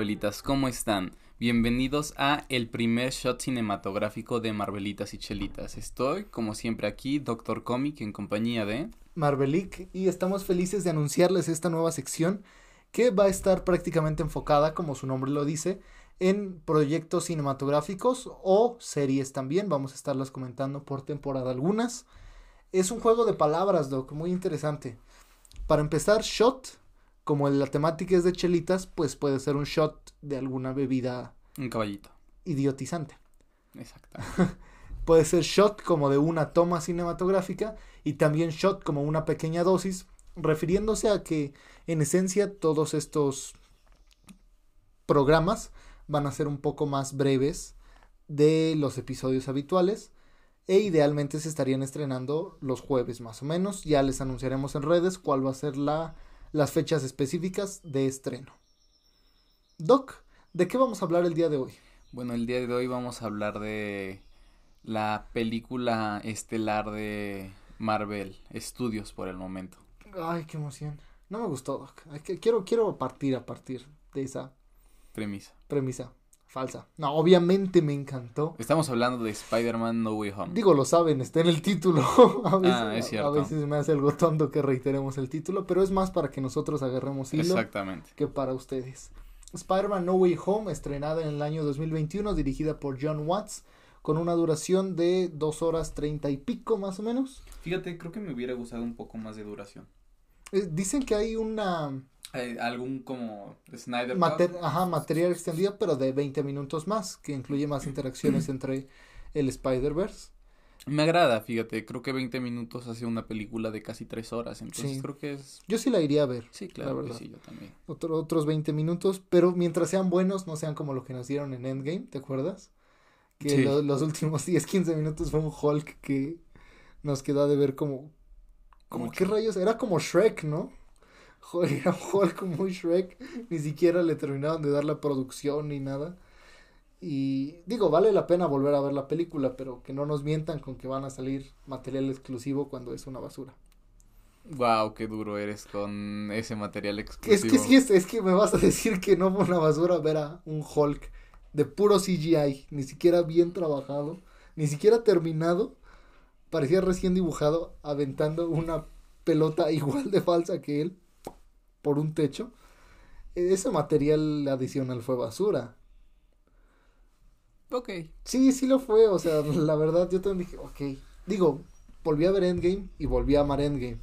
Marvelitas? ¿Cómo están? Bienvenidos a el primer shot cinematográfico de Marvelitas y Chelitas. Estoy, como siempre, aquí, Doctor Comic, en compañía de... Marvelic, y estamos felices de anunciarles esta nueva sección que va a estar prácticamente enfocada, como su nombre lo dice, en proyectos cinematográficos o series también. Vamos a estarlas comentando por temporada algunas. Es un juego de palabras, Doc, muy interesante. Para empezar, shot como la temática es de chelitas, pues puede ser un shot de alguna bebida. Un caballito. Idiotizante. Exacto. puede ser shot como de una toma cinematográfica y también shot como una pequeña dosis, refiriéndose a que en esencia todos estos programas van a ser un poco más breves de los episodios habituales e idealmente se estarían estrenando los jueves más o menos. Ya les anunciaremos en redes cuál va a ser la las fechas específicas de estreno. Doc, ¿de qué vamos a hablar el día de hoy? Bueno, el día de hoy vamos a hablar de la película estelar de Marvel Studios por el momento. Ay, qué emoción. No me gustó, Doc. Quiero, quiero partir a partir de esa premisa. Premisa falsa. No, obviamente me encantó. Estamos hablando de Spider-Man No Way Home. Digo, lo saben, está en el título. a veces, ah, es cierto. A veces me hace algo tonto que reiteremos el título, pero es más para que nosotros agarremos hilo. Exactamente. Que para ustedes. Spider-Man No Way Home, estrenada en el año 2021, dirigida por John Watts, con una duración de dos horas treinta y pico más o menos. Fíjate, creo que me hubiera gustado un poco más de duración. Eh, dicen que hay una algún como Snyder Ajá, material extendido, pero de 20 minutos más, que incluye más interacciones entre el Spider-Verse. Me agrada, fíjate, creo que 20 minutos hace una película de casi 3 horas, entonces creo que es... Yo sí la iría a ver. Sí, claro, sí, yo también. otros 20 minutos, pero mientras sean buenos, no sean como lo que nos dieron en Endgame, ¿te acuerdas? Que los últimos 10, 15 minutos fue un Hulk que nos quedó de ver como... como ¿Qué rayos? Era como Shrek, ¿no? Era un Hulk muy Shrek, ni siquiera le terminaron de dar la producción ni nada. Y digo, vale la pena volver a ver la película, pero que no nos mientan con que van a salir material exclusivo cuando es una basura. Wow, qué duro eres con ese material exclusivo. Es que sí, es, es que me vas a decir que no fue una basura ver a un Hulk de puro CGI, ni siquiera bien trabajado, ni siquiera terminado, parecía recién dibujado, aventando una pelota igual de falsa que él por un techo, ese material adicional fue basura. Ok. Sí, sí lo fue, o sea, la verdad yo también dije, ok. Digo, volví a ver Endgame y volví a amar Endgame.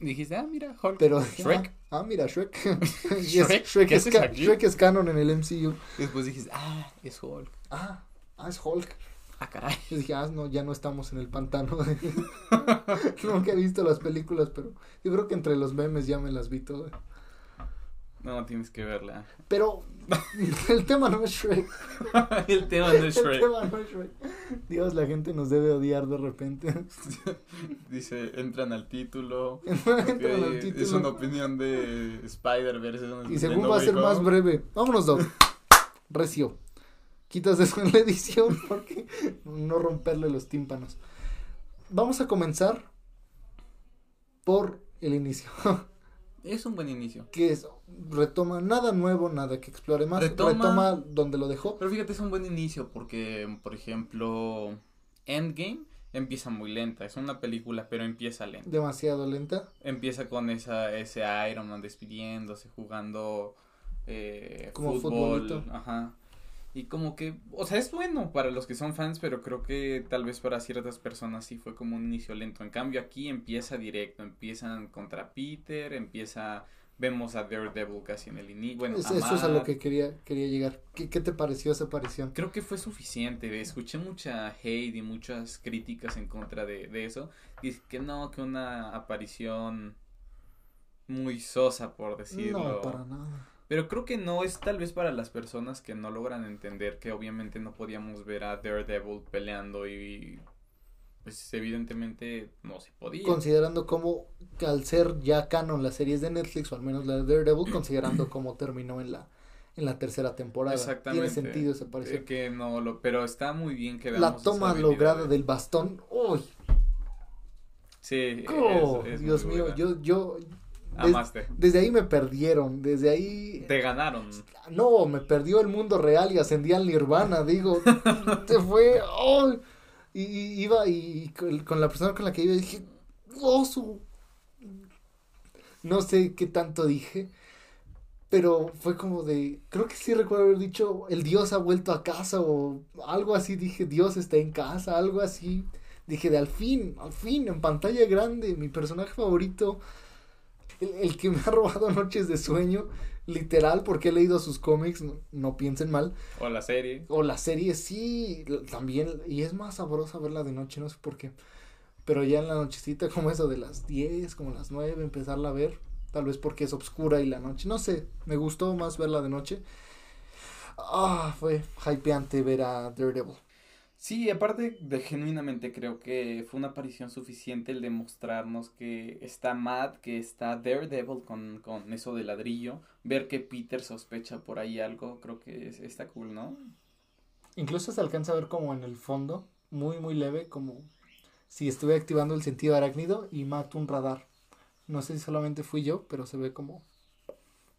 Dijiste, ah, mira, Hulk. Pero, Shrek. Ah, mira, Shrek. Shrek, Shrek, es Shrek, es canon en el MCU. después dijiste, ah, es Hulk. Ah, ah, es Hulk. Ah, caray. Y dije, ah, no, ya no estamos en el pantano. Nunca he visto las películas, pero yo creo que entre los memes ya me las vi todas. No, tienes que verla. Pero el tema no es Shrek. el tema no es Shrek. El tema no es Shrek. Dios, la gente nos debe odiar de repente. Dice, entran al título. entran al título. Es una opinión de Spider-Verse. Y según va a ser más breve. Vámonos, Doc. Recio quitas eso en la edición porque no romperle los tímpanos. Vamos a comenzar por el inicio. Es un buen inicio. Que es, retoma nada nuevo, nada que explore más. Retoma, donde lo dejó. Pero fíjate, es un buen inicio porque, por ejemplo, Endgame empieza muy lenta. Es una película, pero empieza lenta. Demasiado lenta. Empieza con esa, ese Iron Man despidiéndose, jugando eh, Como fútbol. Ajá. Y como que, o sea, es bueno para los que son fans, pero creo que tal vez para ciertas personas sí fue como un inicio lento. En cambio aquí empieza directo, empiezan contra Peter, empieza, vemos a Daredevil casi en el inicio. Bueno, eso es a lo que quería, quería llegar. ¿Qué, ¿Qué, te pareció esa aparición? Creo que fue suficiente. Escuché mucha hate y muchas críticas en contra de, de eso. Dice que no, que una aparición muy sosa, por decirlo. No, para nada. Pero creo que no es tal vez para las personas que no logran entender que obviamente no podíamos ver a Daredevil peleando y pues evidentemente no se podía. Considerando como al ser ya canon las series de Netflix o al menos la de Daredevil, considerando cómo terminó en la en la tercera temporada. Exactamente. Tiene sentido esa aparición. que no lo, pero está muy bien que veamos La toma lograda del bastón. ¡Uy! Sí. Oh, Dios mío, yo yo Amaste. desde ahí me perdieron, desde ahí... Te ganaron. No, me perdió el mundo real y ascendí al nirvana, digo, te fue... Oh, y, iba y con, la persona con la que iba dije, oh, su... No sé qué tanto dije, pero fue como de, creo que sí recuerdo haber dicho, el Dios ha vuelto a casa o algo así, dije, Dios está en casa, algo así. Dije, de al fin, al fin, en pantalla grande, mi personaje favorito, el, que me ha robado noches de sueño, literal, porque he leído sus cómics, no, piensen mal. O la serie. O la serie, sí, también, y es más sabrosa verla de noche, no sé por qué. Pero ya en la nochecita, como eso de las 10, como las 9, empezarla a ver, Tal vez porque es oscura y la noche. No sé, me gustó más verla de noche. Ah, fue hypeante ver a Daredevil. Sí, aparte de genuinamente creo que fue una aparición suficiente el demostrarnos que está Matt, que está Daredevil con, con eso de ladrillo, ver que Peter sospecha por ahí algo, creo que está cool, ¿no? Incluso se alcanza a ver como en el fondo, muy muy leve, como si estuve activando el sentido arácnido y Matt un radar. No sé si solamente fui yo, pero se ve como,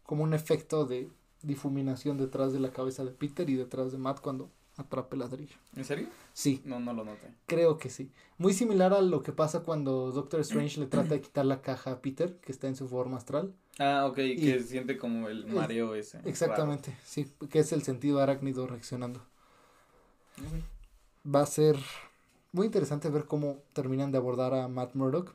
como un efecto de difuminación detrás de la cabeza de Peter y detrás de Matt cuando atrape ladrillo. ¿En serio? Sí. No, no lo noté. Creo que sí. Muy similar a lo que pasa cuando Doctor Strange le trata de quitar la caja a Peter, que está en su forma astral. Ah, ok, que siente como el mareo ese. Exactamente, sí, que es el sentido arácnido reaccionando. Va a ser muy interesante ver cómo terminan de abordar a Matt Murdock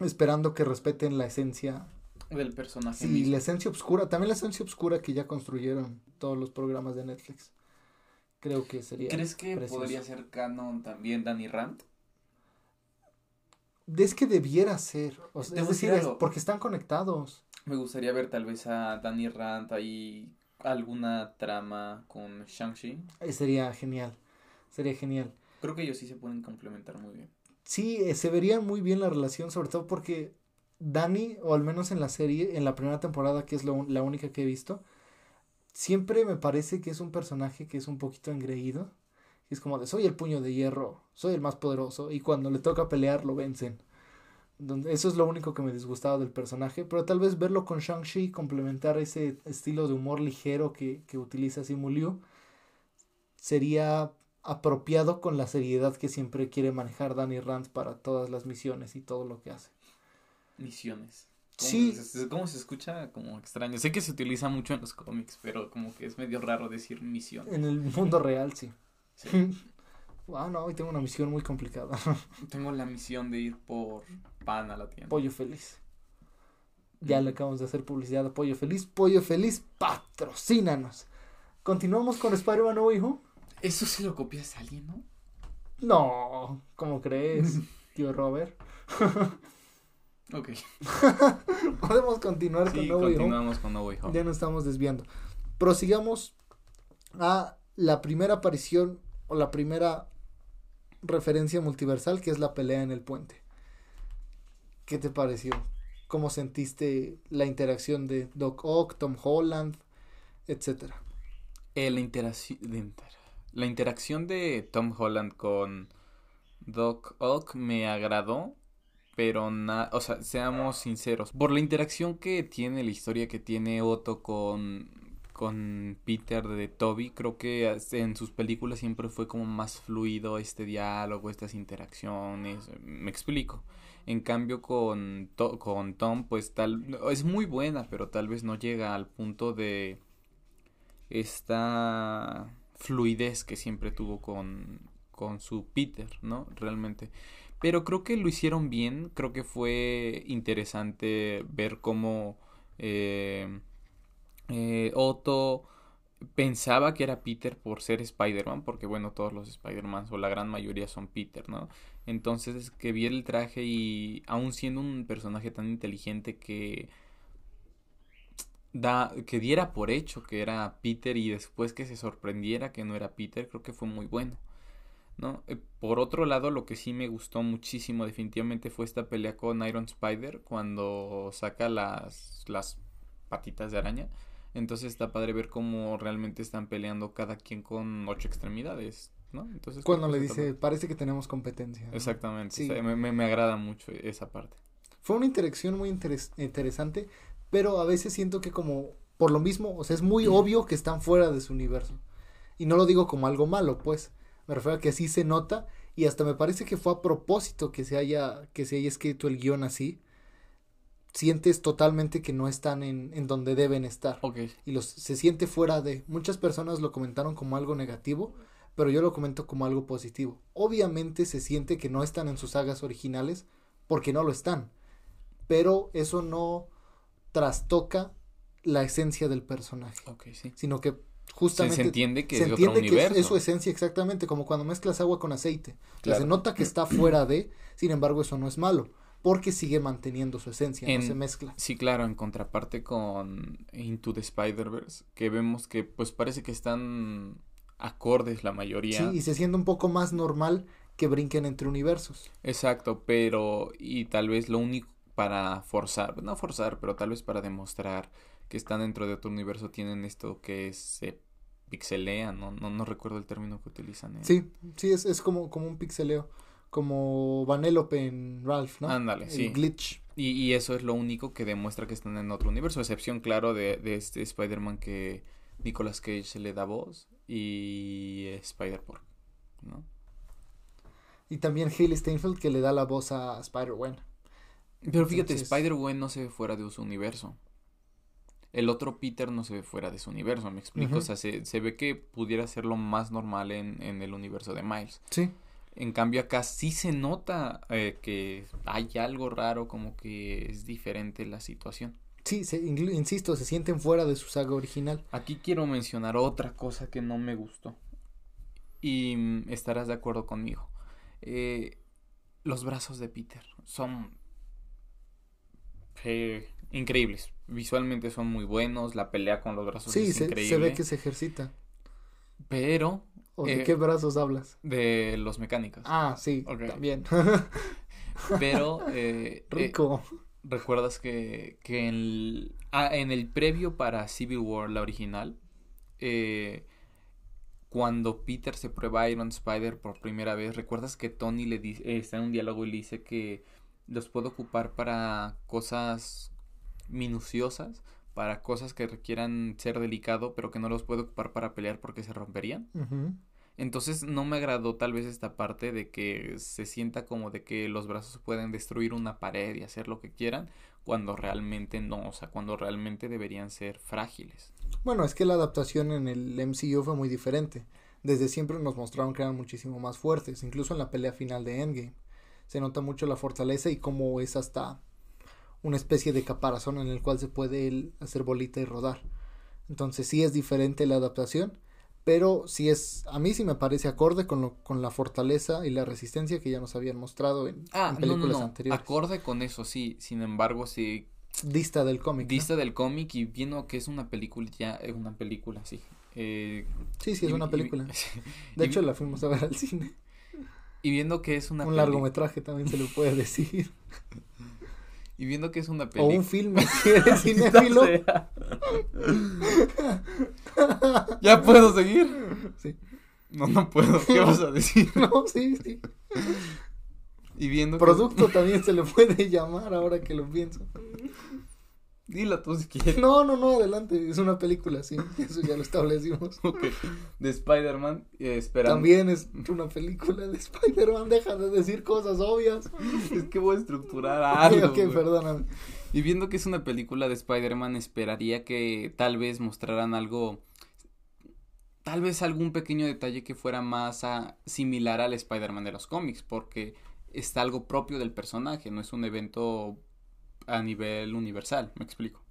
esperando que respeten la esencia del personaje. Sí, la esencia oscura, también la esencia oscura que ya construyeron todos los programas de Netflix. Creo que sería. ¿Crees que podría ser canon también Danny Rand? Es que debiera ser. es decir, porque están conectados. Me gustaría ver tal vez a Danny Rand ahí alguna trama con Shang-Chi. Eh, sería genial. Sería genial. Creo que ellos sí se pueden complementar muy bien sí, eh, se vería muy bien la relación, sobre todo porque Dani, o al menos en la serie, en la primera temporada, que es la única que he visto, siempre me parece que es un personaje que es un poquito engreído. Es como de, soy el puño de hierro, soy el más poderoso, y cuando le toca pelear lo vencen. Eso es lo único que me disgustaba del personaje, pero tal vez verlo con Shang-Chi, complementar ese estilo de humor ligero que, que utiliza Simu Liu, sería apropiado con la seriedad que siempre quiere manejar Danny Rand para todas las misiones y todo lo que hace. Misiones. Sí. ¿Cómo se escucha? Como extraño. Sé que se utiliza mucho en los cómics, pero como que es medio raro decir misión. En el mundo real, sí. sí. ah, no, hoy tengo una misión muy complicada. tengo la misión de ir por pan a la tienda. Pollo feliz. Ya le acabamos de hacer publicidad a Pollo Feliz. Pollo Feliz, patrocínanos. Continuamos con Spider-Man No Hijo. Eso se lo copias a alguien, ¿no? No, ¿cómo crees, tío Robert? Ok. Podemos continuar con No continuamos con No Way Ya nos estamos desviando. Prosigamos a la primera aparición o la primera referencia multiversal que es la pelea en el puente. ¿Qué te pareció? ¿Cómo sentiste la interacción de Doc Ock, Tom Holland, etcétera? Eh, la interacción la interacción de Tom Holland con Doc Ock me agradó, pero nada, o sea, seamos sinceros, por la interacción que tiene, la historia que tiene Otto con con Peter de Toby, creo que en sus películas siempre fue como más fluido este diálogo, estas interacciones, me explico. En cambio con, con Tom, pues tal, es muy buena, pero tal vez no llega al punto de esta fluidez que siempre tuvo con, con su Peter, ¿no? Realmente. Pero creo que lo hicieron bien, creo que fue interesante ver cómo eh, eh, Otto pensaba que era Peter por ser Spider-Man, porque bueno, todos los Spider-Man o la gran mayoría son Peter, ¿no? Entonces que viera el traje y aún siendo un personaje tan inteligente que da, que diera por hecho que era Peter y después que se sorprendiera que no era Peter, creo que fue muy bueno. ¿No? Eh, por otro lado, lo que sí me gustó muchísimo definitivamente fue esta pelea con Iron Spider cuando saca las, las patitas de araña. Entonces está padre ver cómo realmente están peleando cada quien con ocho extremidades, ¿no? Entonces cuando le dice, parece que tenemos competencia. Exactamente, me, me, agrada mucho esa parte. fue una interacción muy interesante, pero a veces siento que como por lo mismo, o sea, es muy obvio que están fuera de su universo. Y no lo digo como algo malo, pues, me refiero a que así se nota y hasta me parece que fue a propósito que se haya que se haya escrito el guion así. Sientes totalmente que no están en, en donde deben estar. Y los, se siente fuera de. Muchas personas lo comentaron como algo negativo, pero yo lo comento como algo positivo. Obviamente se siente que no están en sus sagas originales porque no lo están. Pero eso no trastoca la esencia del personaje. Sino que justamente se, entiende que, es, otro universo. Es, su esencia exactamente, como cuando mezclas agua con aceite. se nota que está fuera de, sin embargo eso no es malo, porque sigue manteniendo su esencia, no se mezcla. Sí, claro, en contraparte con Into the Spider-Verse, que vemos que pues parece que están acordes la mayoría. Sí, y se siente un poco más normal que brinquen entre universos. Exacto, pero y tal vez lo único para forzar, no forzar, pero tal vez para demostrar que están dentro de otro universo tienen esto que se pixelea, no, no, no recuerdo el término que utilizan. Sí, sí, es, es como, como un pixeleo, como Vanellope en Ralph, ¿no? Ándale, sí. glitch. Y, y eso es lo único que demuestra que están en otro universo, excepción, claro, de, de este Spider-Man que Nicolas Cage se le da voz y Spider-Pork, ¿no? Y también Haley Steinfeld que le da la voz a Spider-Gwen. Pero fíjate, Spider-Gwen no se ve fuera de su universo el otro Peter no se ve fuera de su universo, me explico. O sea, se, se, ve que pudiera ser lo más normal en, en, el universo de Miles. Sí. En cambio acá sí se nota eh, que hay algo raro, como que es diferente la situación. Sí, se, insisto, se sienten fuera de su saga original. Aquí quiero mencionar otra cosa que no me gustó. Y mm, estarás de acuerdo conmigo. Eh, los brazos de Peter son eh, increíbles. Visualmente son muy buenos, la pelea con los brazos es increíble. Sí, se ve que se ejercita. Pero... de eh, qué brazos hablas? De los mecánicos. Ah, sí, también. Pero... Eh, eh, Rico. ¿Recuerdas que, que en, el, ah, en el previo para Civil War, la original, cuando Peter se prueba Iron Spider por primera vez, ¿recuerdas que Tony le dice, está en un diálogo y le dice que los puede ocupar para cosas minuciosas para cosas que requieran ser delicado, pero que no los puedo ocupar para pelear porque se romperían. Entonces no me agradó tal vez esta parte de que se sienta como de que los brazos pueden destruir una pared y hacer lo que quieran, cuando realmente no, o sea, cuando realmente deberían ser frágiles. Bueno, es que la adaptación en el MCU fue muy diferente. Desde siempre nos mostraron que eran muchísimo más fuertes, incluso en la pelea final de Endgame. Se nota mucho la fortaleza y cómo es hasta una especie de caparazón en el cual se puede hacer bolita y rodar. Entonces sí es diferente la adaptación, pero sí es, a mí sí me parece acorde con, lo, con la fortaleza y la resistencia que ya nos habían mostrado en, ah, películas anteriores. Acorde con eso, sí, sin embargo, sí. Dista del cómic. Dista del cómic y viendo que es una película, ya es una película, sí. Eh, sí, sí, es una película. de hecho, la fuimos a ver al cine. Y viendo que es una Un largometraje también se lo puede decir. Y viendo que es una película. O un filme, si eres cinéfilo. ¿Ya puedo seguir? Sí. No, no puedo. ¿Qué vas a decir? No, sí, sí. Y viendo Producto también se le puede llamar ahora que lo pienso. Dilo tú si quieres. No, no, no, adelante. Es una película, sí. Eso ya lo establecimos. De Spider-Man. Eh, También es una película de Spider-Man. Deja de decir cosas obvias. es que voy a estructurar algo. ok, perdóname. Y viendo que es una película de Spider-Man, esperaría que tal vez mostraran algo. Tal vez algún pequeño detalle que fuera más similar al Spider-Man de los cómics. Porque está algo propio del personaje. No es un evento a nivel universal, me explico.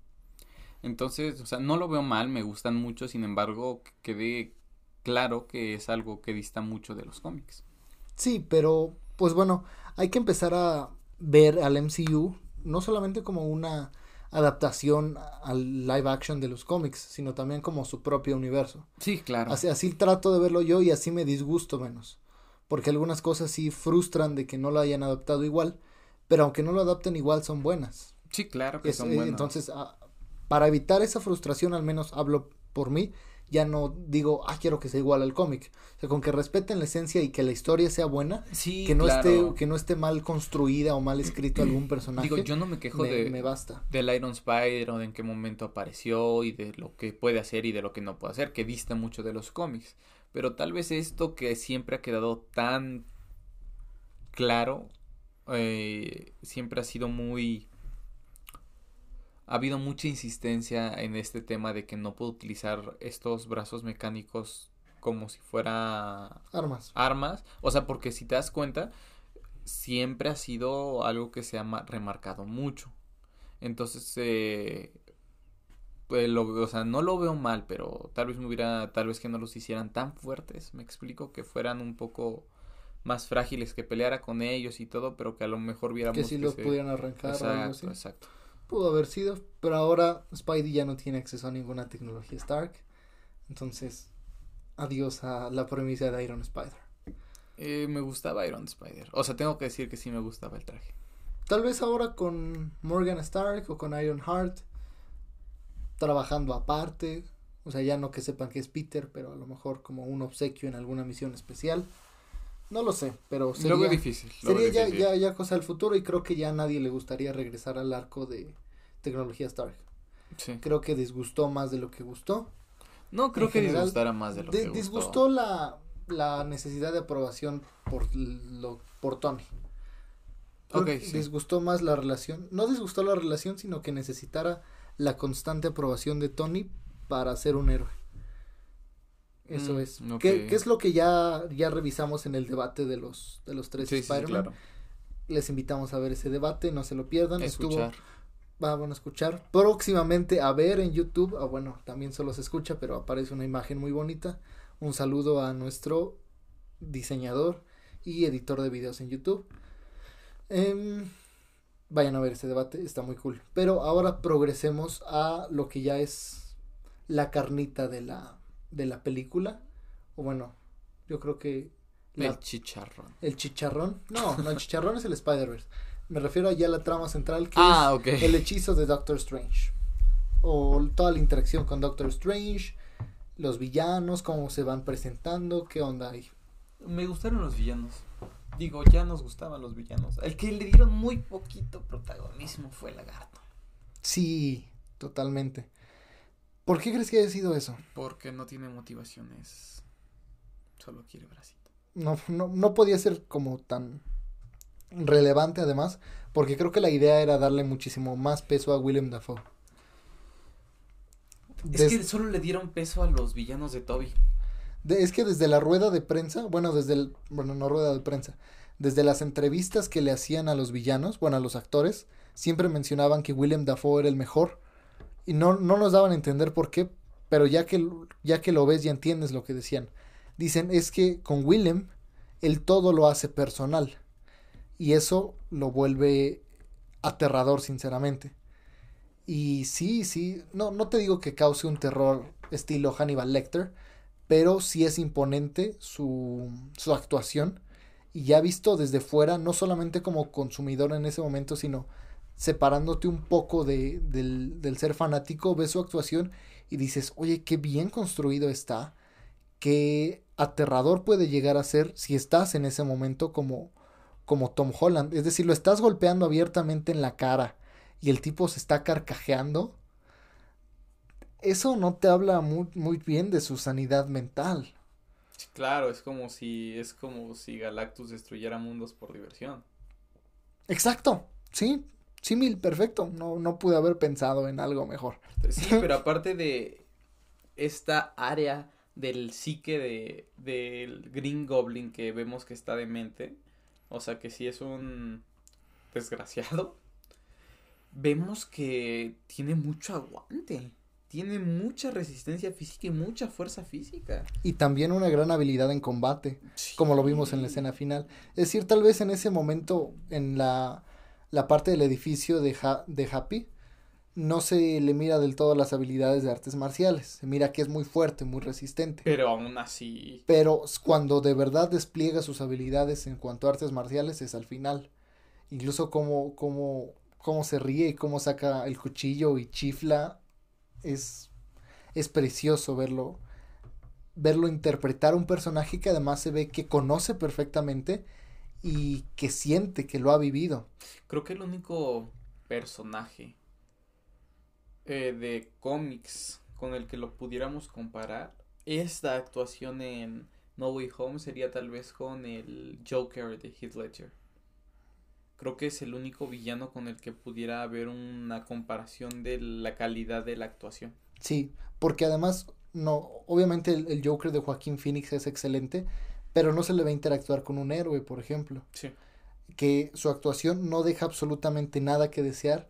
Entonces, o sea, no lo veo mal, me gustan mucho, sin embargo, quede claro que es algo que dista mucho de los cómics. Sí, pero pues bueno, hay que empezar a ver al MCU no solamente como una adaptación al live action de los cómics, sino también como su propio universo. Sí, claro. Así, así trato de verlo yo y así me disgusto menos. Porque algunas cosas sí frustran de que no lo hayan adaptado igual, pero aunque no lo adapten igual son buenas. Sí, claro que son buenas. Entonces, ah, para evitar esa frustración, al menos hablo por mí, ya no digo, ah, quiero que sea igual al cómic. O sea, con que respeten la esencia y que la historia sea buena, Sí, que no claro. esté que no esté mal construida o mal escrito algún personaje. Digo, yo no me quejo me, de, me basta. del Iron Spider o de en qué momento apareció y de lo que puede hacer y de lo que no puede hacer, que dista mucho de los cómics. Pero tal vez esto que siempre ha quedado tan claro, eh, siempre ha sido muy... Ha habido mucha insistencia en este tema de que no puedo utilizar estos brazos mecánicos como si fuera Armas. armas. O sea, porque si te das cuenta, siempre ha sido algo que se ha ma- remarcado mucho. Entonces, eh, pues lo, o sea, no lo veo mal, pero tal vez me hubiera, tal vez que no los hicieran tan fuertes, me explico, que fueran un poco más frágiles, que peleara con ellos y todo, pero que a lo mejor viéramos Que si los se- pudieran arrancar o algo Exacto, así. exacto. Pudo haber sido, pero ahora Spidey ya no tiene acceso a ninguna tecnología Stark. Entonces, adiós a la premisa de Iron Spider. Eh, me gustaba Iron Spider. O sea, tengo que decir que sí me gustaba el traje. Tal vez ahora con Morgan Stark o con Iron Heart trabajando aparte, o sea, ya no que sepan que es Peter, pero a lo mejor como un obsequio en alguna misión especial. No lo sé, pero sería, veo difícil. sería ya, difícil. ya, ya cosa del futuro y creo que ya a nadie le gustaría regresar al arco de tecnología Stark. Sí. Creo que disgustó más de lo que gustó. No creo en que general, disgustara más de lo De- que gustó. disgustó la, la necesidad de aprobación por, lo, por Tony. Creo Ok, que sí. Disgustó más la relación. No disgustó la relación, sino que necesitara la constante aprobación de Tony para ser un héroe. Eso Mm, es. ¿Qué, qué es lo que ya, ya revisamos en el debate de los, de los tres Sí, sí, sí, Spider-Man? claro. Les invitamos a ver ese debate, no se lo pierdan. Estuvo, Escuchar. va bueno a escuchar. Próximamente a ver en YouTube. Ah, bueno, también solo se escucha, pero aparece una imagen muy bonita. Un saludo a nuestro diseñador y editor de videos en YouTube. Em, vayan a ver ese debate, está muy cool. Pero ahora progresemos a lo que ya es la carnita de la, de la película. O bueno, yo creo que la- El chicharrón. el chicharrón. No, no, el chicharrón es el Spider-Verse. Me refiero ya a la trama central que Ah, es ok. el hechizo de Doctor Strange. O toda la interacción con Doctor Strange, los villanos, cómo se van presentando, qué onda ahí. Me gustaron los villanos. Digo, ya nos gustaban los villanos. El que le dieron muy poquito protagonismo fue el lagarto. Sí, totalmente. ¿Por qué crees que haya sido eso? Porque no tiene motivaciones. Solo quiere bracito. No, no, no podía ser como tan relevante además, porque creo que la idea era darle muchísimo más peso a Willem Dafoe. Es que solo le dieron peso a los villanos de Toby. De- es que desde la rueda de prensa, bueno, desde el, bueno, no rueda de prensa, desde las entrevistas que le hacían a los villanos, bueno, a los actores, siempre mencionaban que Willem Dafoe era el mejor y no, no nos daban a entender por qué, pero ya que, ya que lo ves ya entiendes lo que decían. Dicen, es que con Willem, él todo lo hace personal y eso lo vuelve aterrador, sinceramente. Y sí, sí, no, no te digo que cause un terror estilo Hannibal Lecter, pero sí es imponente su, su actuación y ya visto desde fuera, no solamente como consumidor en ese momento, sino separándote un poco de, del, del ser fanático, ves su actuación y dices, oye, qué bien construido está, qué aterrador puede llegar a ser si estás en ese momento como, como Tom Holland, es decir, lo estás golpeando abiertamente en la cara y el tipo se está carcajeando eso no te habla muy, muy bien de su sanidad mental. Claro, es como si es como si Galactus destruyera mundos por diversión. Exacto, sí, sí, mil, perfecto. No, no pude haber pensado en algo mejor. Sí, pero aparte de esta área del psique de del Green Goblin que vemos que está demente, o sea que sí es un desgraciado, vemos que tiene mucho aguante, tiene mucha resistencia física y mucha fuerza física. Y también una gran habilidad en combate, como lo vimos en la escena final. Es decir, tal vez en ese momento, en la, la parte del edificio de, Ha- de Happy, no se le mira del todo las habilidades de artes marciales. Se mira que es muy fuerte, muy resistente. Pero aún así, Pero cuando de verdad despliega sus habilidades en cuanto a artes marciales es al final. Incluso cómo, cómo, cómo se ríe y cómo saca el cuchillo y chifla. Es, es precioso verlo verlo interpretar un personaje que además se ve que conoce perfectamente y que siente que lo ha vivido. Creo que el único personaje eh, de cómics con el que lo pudiéramos comparar, esta actuación en No Way Home sería tal vez con el Joker de Heath Ledger. Creo que es el único villano con el que pudiera haber una comparación de la calidad de la actuación. Sí, porque además, no, obviamente el, el Joker de Joaquín Phoenix es excelente, pero no se le va a interactuar con un héroe, por ejemplo. Sí. Que su actuación no deja absolutamente nada que desear,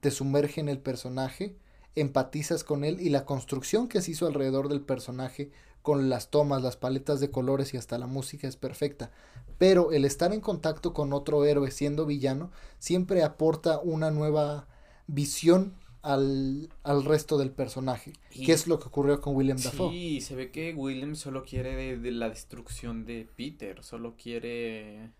te sumerge en el personaje, empatizas con él y la construcción que se hizo alrededor del personaje con las tomas, las paletas de colores y hasta la música es perfecta. Pero el estar en contacto con otro héroe siendo villano siempre aporta una nueva visión al, resto del personaje. ¿Qué es lo que ocurrió con William Dafoe? Sí, se ve que William solo quiere de la destrucción de Peter, solo quiere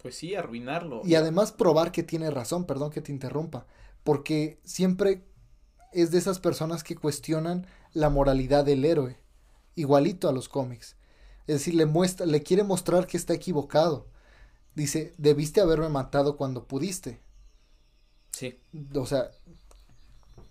pues sí, arruinarlo. Y además probar que tiene razón, perdón que te interrumpa, porque siempre es de esas personas que cuestionan la moralidad del héroe, igualito a los cómics. Es decir, le muestra, le quiere mostrar que está equivocado. Dice, debiste haberme matado cuando pudiste. Sí. O sea,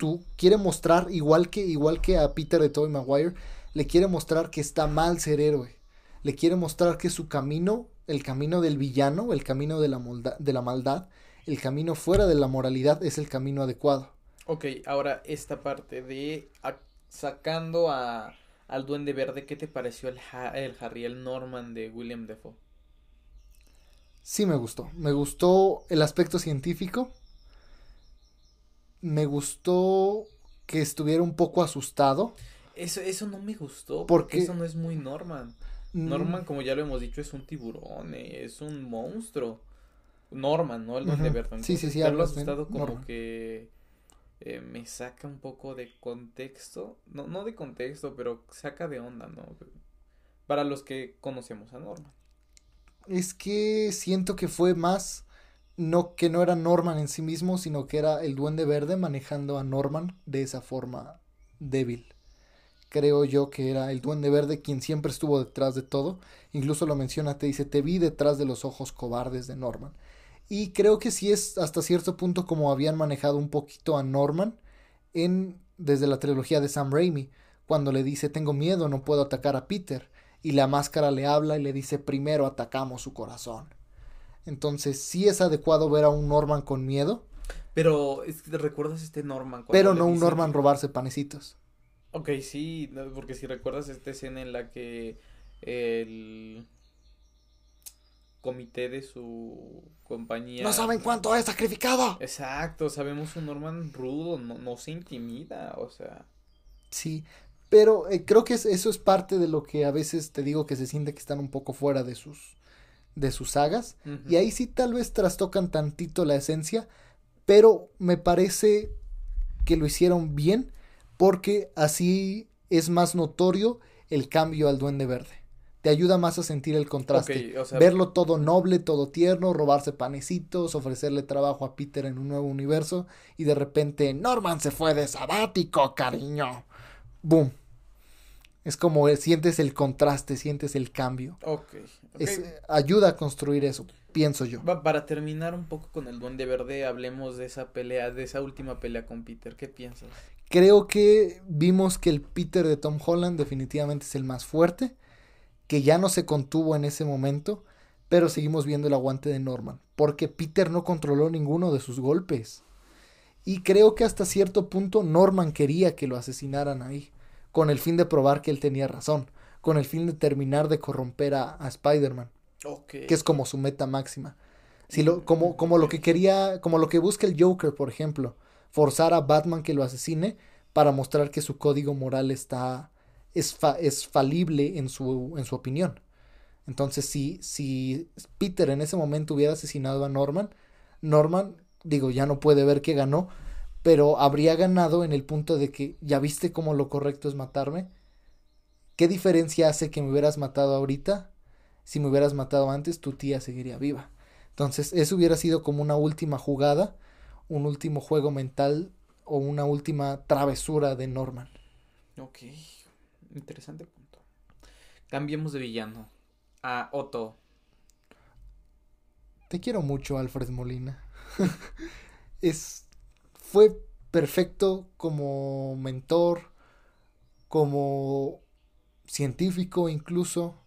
tú quiere mostrar, igual que, igual que a Peter de Tobey Maguire, le quiere mostrar que está mal ser héroe. Le quiere mostrar que su camino el camino del villano, el camino de la, de la maldad, el camino fuera de la moralidad es el camino adecuado. Ok, ahora esta parte de sacando a, al Duende Verde, ¿qué te pareció el, el Harry, el Norman de William Defoe? Sí me gustó, me gustó el aspecto científico, me gustó que estuviera un poco asustado. Eso, eso no me gustó, porque eso no es muy Norman. Norman, mm. como ya lo hemos dicho, es un tiburón, es un monstruo. Norman, ¿no? El Duende Verde. sí, sí, sí. Haberlo asustado como que eh, me saca un poco de contexto. No, no de contexto, pero saca de onda, ¿no? Para los que conocemos a Norman. Es que siento que fue más no que no era Norman en sí mismo, sino que era el Duende Verde manejando a Norman de esa forma débil creo yo que era el Duende Verde quien siempre estuvo detrás de todo. Incluso lo menciona, te dice, te vi detrás de los ojos cobardes de Norman. Y creo que sí es hasta cierto punto como habían manejado un poquito a Norman en desde la trilogía de Sam Raimi, cuando le dice tengo miedo, no puedo atacar a Peter, y la máscara le habla y le dice primero atacamos su corazón. Entonces sí es adecuado ver a un Norman con miedo. Pero recuerdas este Norman. Pero no un Norman robarse panecitos. Ok, sí, porque si recuerdas esta escena en la que el comité de su compañía... No saben cuánto he sacrificado. Exacto, sabemos un Norman rudo, no, se intimida, o sea... Sí, pero eh, creo que eso es parte de lo que a veces te digo que se siente que están un poco fuera de sus de sus sagas y ahí sí tal vez trastocan tantito la esencia, pero me parece que lo hicieron bien porque así es más notorio el cambio al duende verde. Te ayuda más a sentir el contraste. Verlo todo noble, todo tierno, robarse panecitos, ofrecerle trabajo a Peter en un nuevo universo y de repente Norman se fue de sabático, cariño. Boom. Es como sientes el contraste, sientes el cambio. Ok. ayuda a construir eso, pienso yo. para terminar un poco con el Duende Verde, hablemos de esa pelea, de esa última pelea con Peter. ¿Qué piensas? Creo que vimos que el Peter de Tom Holland definitivamente es el más fuerte, que ya no se contuvo en ese momento, pero seguimos viendo el aguante de Norman, porque Peter no controló ninguno de sus golpes. Y creo que hasta cierto punto Norman quería que lo asesinaran ahí, con el fin de probar que él tenía razón, con el fin de terminar de corromper a, Spider-Man, que es como su meta máxima. Si lo, como, como lo que quería, como lo que busca el Joker, por ejemplo forzar a Batman que lo asesine para mostrar que su código moral está es, es falible en su, en su opinión. Entonces, si, si Peter en ese momento hubiera asesinado a Norman, Norman, digo, ya no puede ver que ganó, pero habría ganado en el punto de que ya viste cómo lo correcto es matarme. ¿Qué diferencia hace que me hubieras matado ahorita? Si me hubieras matado antes, tu tía seguiría viva. Entonces, eso hubiera sido como una última jugada un último juego mental o una última travesura de Norman. Ok, interesante punto. Cambiemos de villano. A Otto. Te quiero mucho, Alfred Molina. es. Fue perfecto como mentor, como científico incluso,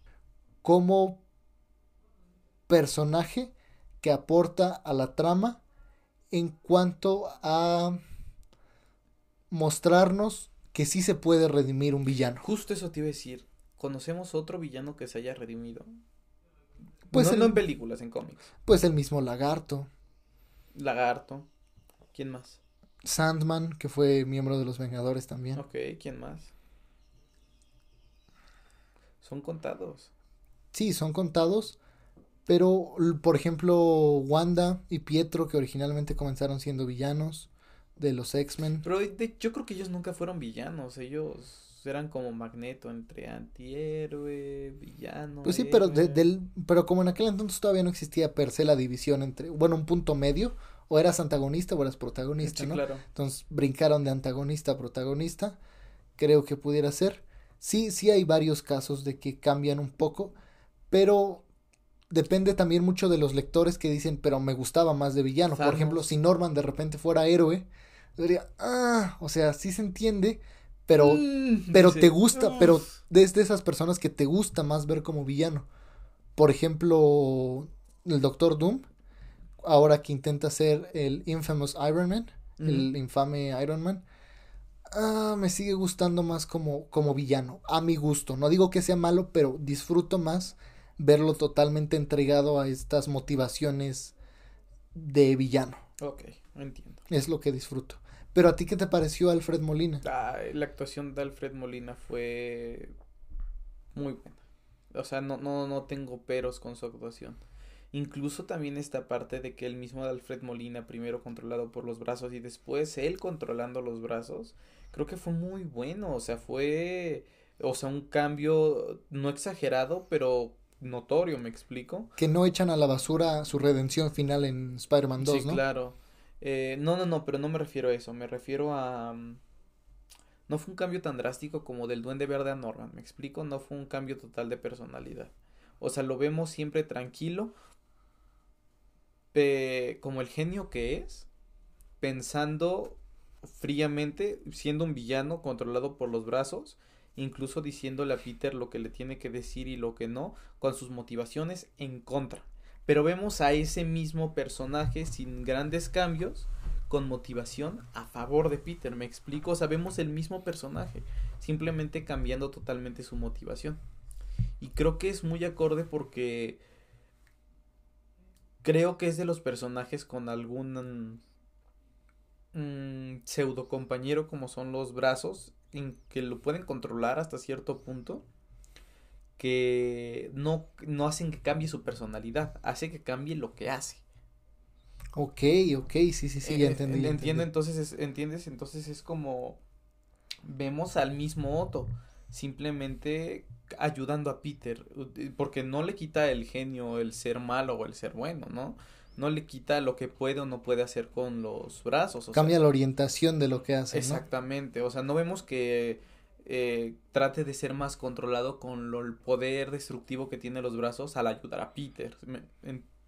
como personaje que aporta a la trama en cuanto a mostrarnos que sí se puede redimir un villano. Justo eso te iba a decir. ¿Conocemos otro villano que se haya redimido? Pues no, en películas, en cómics. Pues el mismo Lagarto. Lagarto. ¿Quién más? Sandman, que fue miembro de los Vengadores también. Ok, ¿quién más? Son contados. Sí, son contados. Pero, por ejemplo, Wanda y Pietro, que originalmente comenzaron siendo villanos de los X-Men. Pero yo creo que ellos nunca fueron villanos. Ellos eran como Magneto entre antihéroe, villano. Pues sí, pero, del, pero como en aquel entonces todavía no existía per se la división entre, bueno, un punto medio, o eras antagonista o eras protagonista, sí, ¿no? Claro. Entonces brincaron de antagonista a protagonista, creo que pudiera ser. Sí, sí hay varios casos de que cambian un poco, pero depende también mucho de los lectores que dicen, pero me gustaba más de villano. Por ejemplo, si Norman de repente fuera héroe, diría, ah, o sea, sí se entiende, pero, mm, pero te gusta, pero desde esas personas que te gusta más ver como villano. Por ejemplo, el Doctor Doom, ahora que intenta ser el infamous Iron Man, el infame Iron Man, ah, me sigue gustando más como, como villano, a mi gusto. No digo que sea malo, pero disfruto más verlo totalmente entregado a estas motivaciones de villano. Ok, entiendo. Es lo que disfruto. Pero a ti, ¿qué te pareció Alfred Molina? Ah, la actuación de Alfred Molina fue muy buena. O sea, no, no, no tengo peros con su actuación. Incluso también esta parte de que el mismo de Alfred Molina, primero controlado por los brazos y después él controlando los brazos, creo que fue muy bueno. O sea, fue, o sea, un cambio no exagerado, pero notorio, me explico. Que no echan a la basura su redención final en Spider-Man 2, sí, claro. Eh, no, no, no, pero no me refiero a eso. Me refiero a. Mm, no fue un cambio tan drástico como del Duende Verde a Norman. ¿Me explico? No fue un cambio total de personalidad. O sea, lo vemos siempre tranquilo. Como el genio que es. Pensando fríamente, siendo un villano controlado por los brazos. Incluso diciéndole a Peter lo que le tiene que decir y lo que no. Con sus motivaciones en contra. Pero vemos a ese mismo personaje sin grandes cambios, con motivación a favor de Peter. ¿Me explico? O sea, vemos el mismo personaje, simplemente cambiando totalmente su motivación. Y creo que es muy acorde porque creo que es de los personajes con algún mm, pseudo compañero como son los brazos, en que lo pueden controlar hasta cierto punto que no, no hacen que cambie su personalidad, hace que cambie lo que hace. Ok, ok, sí, sí, sí, ya eh, entendí. Entiendo, entonces, es, ¿entiendes? Entonces es como vemos al mismo Otto, simplemente ayudando a Peter, porque no le quita el genio el ser malo o el ser bueno, ¿no? No le quita lo que puede o no puede hacer con los brazos. Cambia la orientación de lo que hace. Exactamente, o sea, no vemos que eh, trate de ser más controlado con lo, el poder destructivo que tiene los brazos al ayudar a Peter.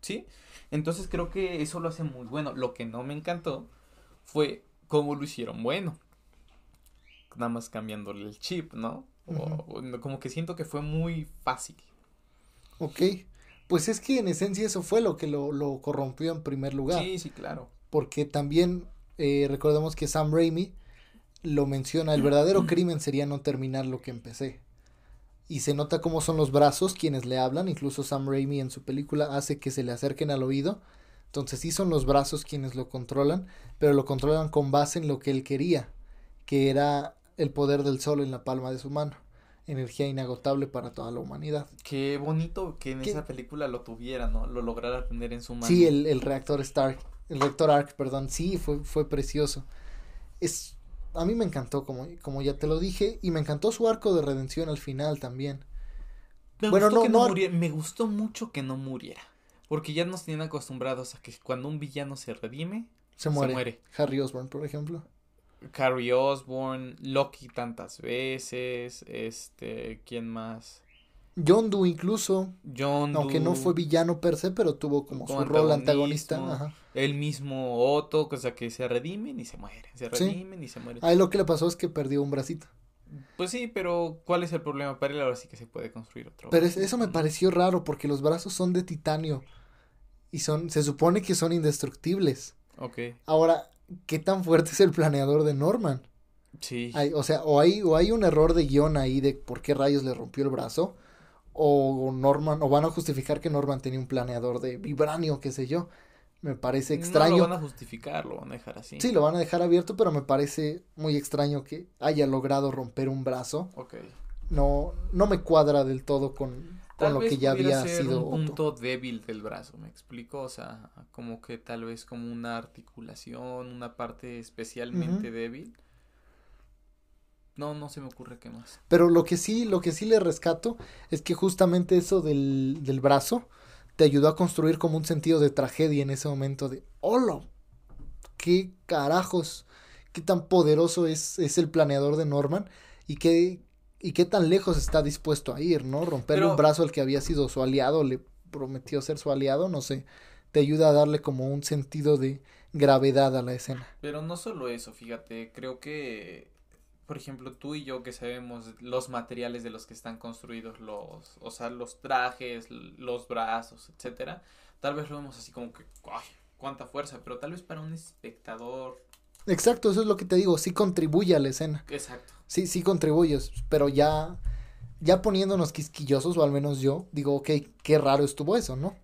¿Sí? Entonces creo que eso lo hace muy bueno. Lo que no me encantó fue cómo lo hicieron bueno. Nada más cambiándole el chip, ¿no? como que siento que fue muy fácil. Ok. Pues es que en esencia eso fue lo que lo, lo corrompió en primer lugar. Sí, sí, claro. Porque también eh, recordemos que Sam Raimi lo menciona, el verdadero crimen sería no terminar lo que empecé. Y se nota cómo son los brazos quienes le hablan, incluso Sam Raimi en su película hace que se le acerquen al oído. Entonces sí son los brazos quienes lo controlan, pero lo controlan con base en lo que él quería, que era el poder del sol en la palma de su mano. Energía inagotable para toda la humanidad. Qué bonito que en esa película lo tuviera, ¿no? Lo lograra tener en su mano. Sí, el, el reactor Stark, el reactor Arc, perdón, sí, fue, fue precioso. Es a mí me encantó, como, como ya te lo dije, y me encantó su arco de redención al final también. Me bueno, gustó no, que no, Me gustó mucho que no muriera. Porque ya nos tienen acostumbrados a que cuando un villano se redime, se muere. Se muere. Harry Osborn, por ejemplo. Harry Osborn, Loki tantas veces, este, ¿quién más? Yondu incluso. Yondu. Aunque no fue villano per se, pero tuvo como, su rol antagonista. Ajá. El mismo Otto, cosa que se redimen y se mueren. Se redimen y se mueren. Ahí lo que le pasó es que perdió un bracito. Pues sí, pero ¿cuál es el problema para él? Ahora sí que se puede construir otro. Pero eso me pareció raro porque los brazos son de titanio y son, se supone que son indestructibles. Ok. Ahora, ¿qué tan fuerte es el planeador de Norman? Sí. o sea, o hay, o hay un error de guion ahí de por qué rayos le rompió el brazo, o Norman, o van a justificar que Norman tenía un planeador de vibranio, qué sé yo. Me parece extraño. No lo van a justificar, lo van a dejar así. Sí, lo van a dejar abierto, pero me parece muy extraño que haya logrado romper un brazo. Ok. No, no me cuadra del todo con, con lo que ya había sido. un punto débil del brazo, me explico, o sea, como que tal vez como una articulación, una parte especialmente débil. No, no se me ocurre qué más. Pero lo que sí, lo que sí le rescato es que justamente eso del, del brazo te ayudó a construir como un sentido de tragedia en ese momento de ¡Hola! ¿Qué carajos? ¿Qué tan poderoso es, es el planeador de Norman? Y qué, y qué tan lejos está dispuesto a ir, ¿no? Romperle un brazo al que había sido su aliado, le prometió ser su aliado, no sé. Te ayuda a darle como un sentido de gravedad a la escena. Pero no solo eso, fíjate, creo que por ejemplo, tú y yo que sabemos los materiales de los que están construidos los, o sea, los trajes, los brazos, etcétera, tal vez lo vemos así como que, ¡ay! cuánta fuerza, pero tal vez para un espectador. Exacto, eso es lo que te digo, sí contribuye a la escena. Exacto. Sí, sí contribuye, pero ya, ya poniéndonos quisquillosos, o al menos yo, digo, ok, qué raro estuvo eso, ¿no?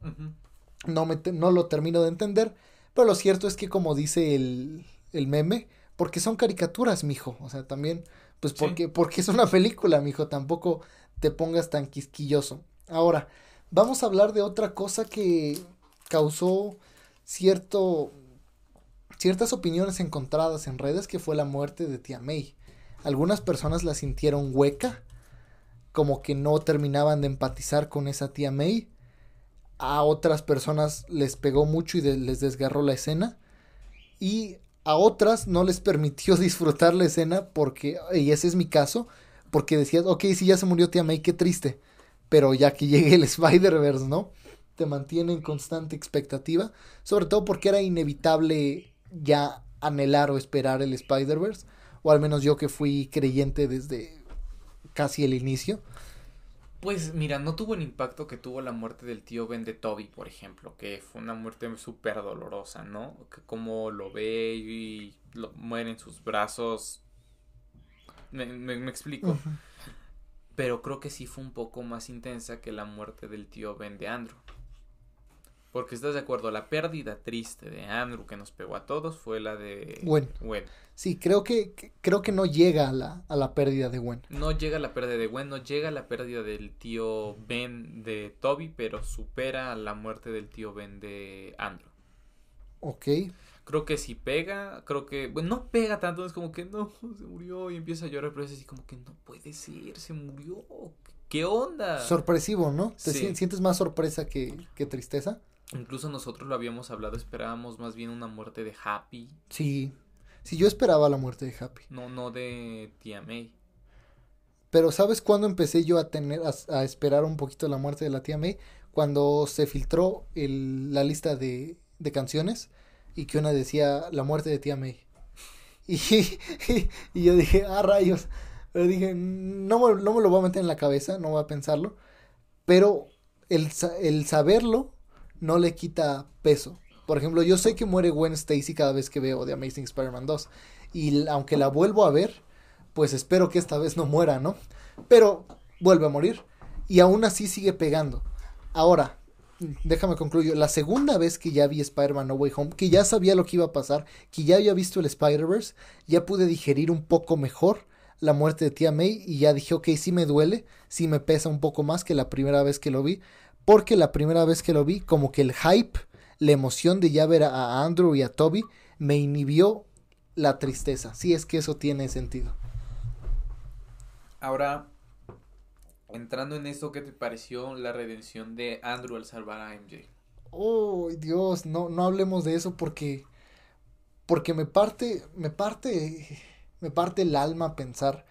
no, me no lo termino de entender, pero lo cierto es que como dice el, el meme, porque son caricaturas, mijo. O sea, también, pues porque, porque es una película, mijo. Tampoco te pongas tan quisquilloso. Ahora, vamos a hablar de otra cosa que causó cierto ciertas opiniones encontradas en redes que fue la muerte de tía May. Algunas personas la sintieron hueca, como que no terminaban de empatizar con esa tía May. A otras personas les pegó mucho y les desgarró la escena. Y a otras no les permitió disfrutar la escena porque, y ese es mi caso, porque decías, ok, si ya se murió Tía May, qué triste, pero ya que llegue el Spider-Verse, ¿no? Te mantiene en constante expectativa, sobre todo porque era inevitable ya anhelar o esperar el Spider-Verse, o al menos yo que fui creyente desde casi el inicio. Pues mira, no tuvo el impacto que tuvo la muerte del tío Ben de Toby, por ejemplo, que fue una muerte súper dolorosa, ¿no? Que como lo ve y lo muere en sus brazos. Me, me, explico. Pero creo que sí fue un poco más intensa que la muerte del tío Ben de Andrew. Porque estás de acuerdo, la pérdida triste de Andrew que nos pegó a todos fue la de Gwen. Sí, creo que, creo que no llega a la, a la pérdida de Gwen. No llega a la pérdida de Gwen, no llega a la pérdida del tío Ben de Toby, pero supera la muerte del tío Ben de Andrew. Ok. Creo que si pega, creo que, bueno, no pega tanto, es como que no, se murió y empieza a llorar, pero es así como que no puede ser, se murió. ¿Qué onda? Sorpresivo, ¿no? ¿Te sientes más sorpresa que, que tristeza? Incluso nosotros lo habíamos hablado, esperábamos más bien una muerte de Happy. Sí, sí, yo esperaba la muerte de Happy. No, no de tía May. Pero ¿sabes cuándo empecé yo a tener, a, esperar un poquito la muerte de la tía May? Cuando se filtró el, la lista de, de canciones y que una decía la muerte de tía May. Y, y, yo dije, ah, rayos. Pero dije, no, no me lo voy a meter en la cabeza, no voy a pensarlo. Pero el, el saberlo no le quita peso. Por ejemplo, yo sé que muere Gwen Stacy cada vez que veo The Amazing Spider-Man 2. Y aunque la vuelvo a ver, pues espero que esta vez no muera, ¿no? Pero vuelve a morir. Y aún así sigue pegando. Ahora, déjame concluir. La segunda vez que ya vi Spider-Man No Way Home, que ya sabía lo que iba a pasar, que ya había visto el Spider-Verse, ya pude digerir un poco mejor la muerte de tía May y ya dije, ok, sí me duele, sí me pesa un poco más que la primera vez que lo vi, porque la primera vez que lo vi, como que el hype, la emoción de ya ver a Andrew y a Toby, me inhibió la tristeza. Si es que eso tiene sentido. Ahora, entrando en esto, ¿qué te pareció la redención de Andrew al salvar a MJ? Oh, Dios, no, no hablemos de eso porque. Porque me parte. Me parte. Me parte el alma pensar.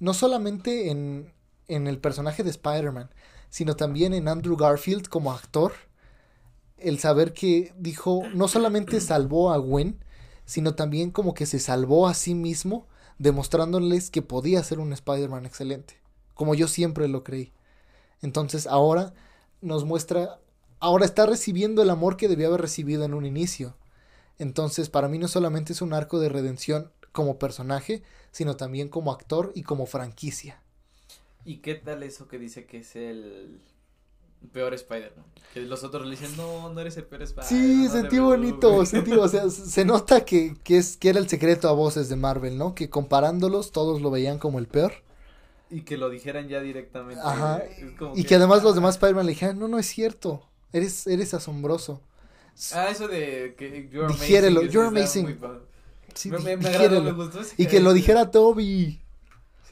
No solamente en. en el personaje de Spider-Man sino también en Andrew Garfield como actor. El saber que dijo, no solamente salvó a Gwen, sino también como que se salvó a sí mismo, demostrándoles que podía ser un Spider-Man excelente, como yo siempre lo creí. Entonces ahora nos muestra, ahora está recibiendo el amor que debía haber recibido en un inicio. Entonces para mí no solamente es un arco de redención como personaje, sino también como actor y como franquicia. ¿Y qué tal eso que dice que es el peor Spider-Man? Que los otros le dicen, no, no eres el peor Spider-Man. Sí, sentí bonito, sentí, o sea, se nota que, que, es, que era el secreto a voces de Marvel, ¿no? Que comparándolos todos lo veían como el peor. Y que lo dijeran ya directamente. Ajá. y que, además los demás Spider-Man le dijeran, no, no es cierto, eres, eres asombroso. Ah, eso de que you're amazing. you're amazing. Sí, me, me, me gustó. Y que lo dijera Toby.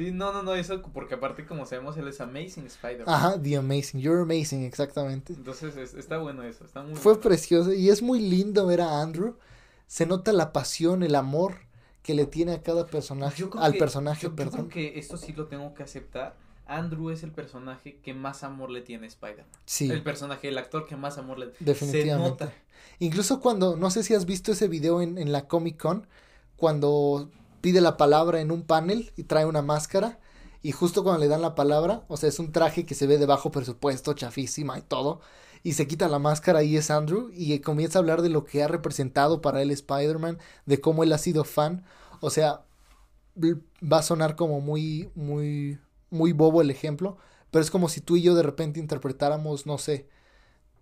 Sí, no, no, no, eso porque aparte como sabemos él es Amazing Spider-Man. Ajá, The Amazing, You're Amazing, exactamente. Entonces está bueno eso, está muy Fue precioso y es muy lindo ver a Andrew. Se nota la pasión, el amor que le tiene a cada personaje, al personaje, yo, perdón. Yo creo que esto sí lo tengo que aceptar. Andrew es el personaje que más amor le tiene a Spider-Man. Sí. El personaje, el actor que más amor le Definitivamente. Se nota. Incluso cuando, no sé si has visto ese video en, en la Comic Con, cuando pide la palabra en un panel y trae una máscara. Y justo cuando le dan la palabra, o sea, es un traje que se ve de bajo presupuesto, chafísima y todo. Y se quita la máscara y es Andrew. Y comienza a hablar de lo que ha representado para él Spider-Man, de cómo él ha sido fan. O sea, va a sonar como muy, muy, muy bobo el ejemplo. Pero es como si tú y yo de repente interpretáramos, no sé,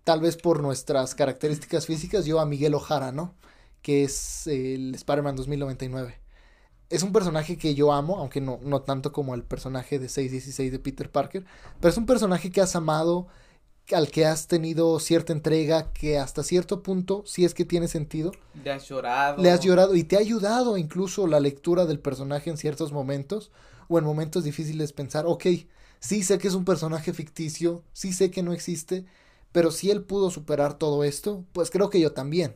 tal vez por nuestras características físicas, yo a Miguel Ojara, ¿no? Que es el Spider-Man 2099 es un personaje que yo amo, aunque no, no tanto como el personaje de 616 de Peter Parker, pero es un personaje que has amado, al que has tenido cierta entrega, que hasta cierto punto, si es que tiene sentido. Le has llorado. Le has llorado y te ha ayudado incluso la lectura del personaje en ciertos momentos o en momentos difíciles pensar, ok, sí sé que es un personaje ficticio, sí sé que no existe, pero si él pudo superar todo esto, pues creo que yo también.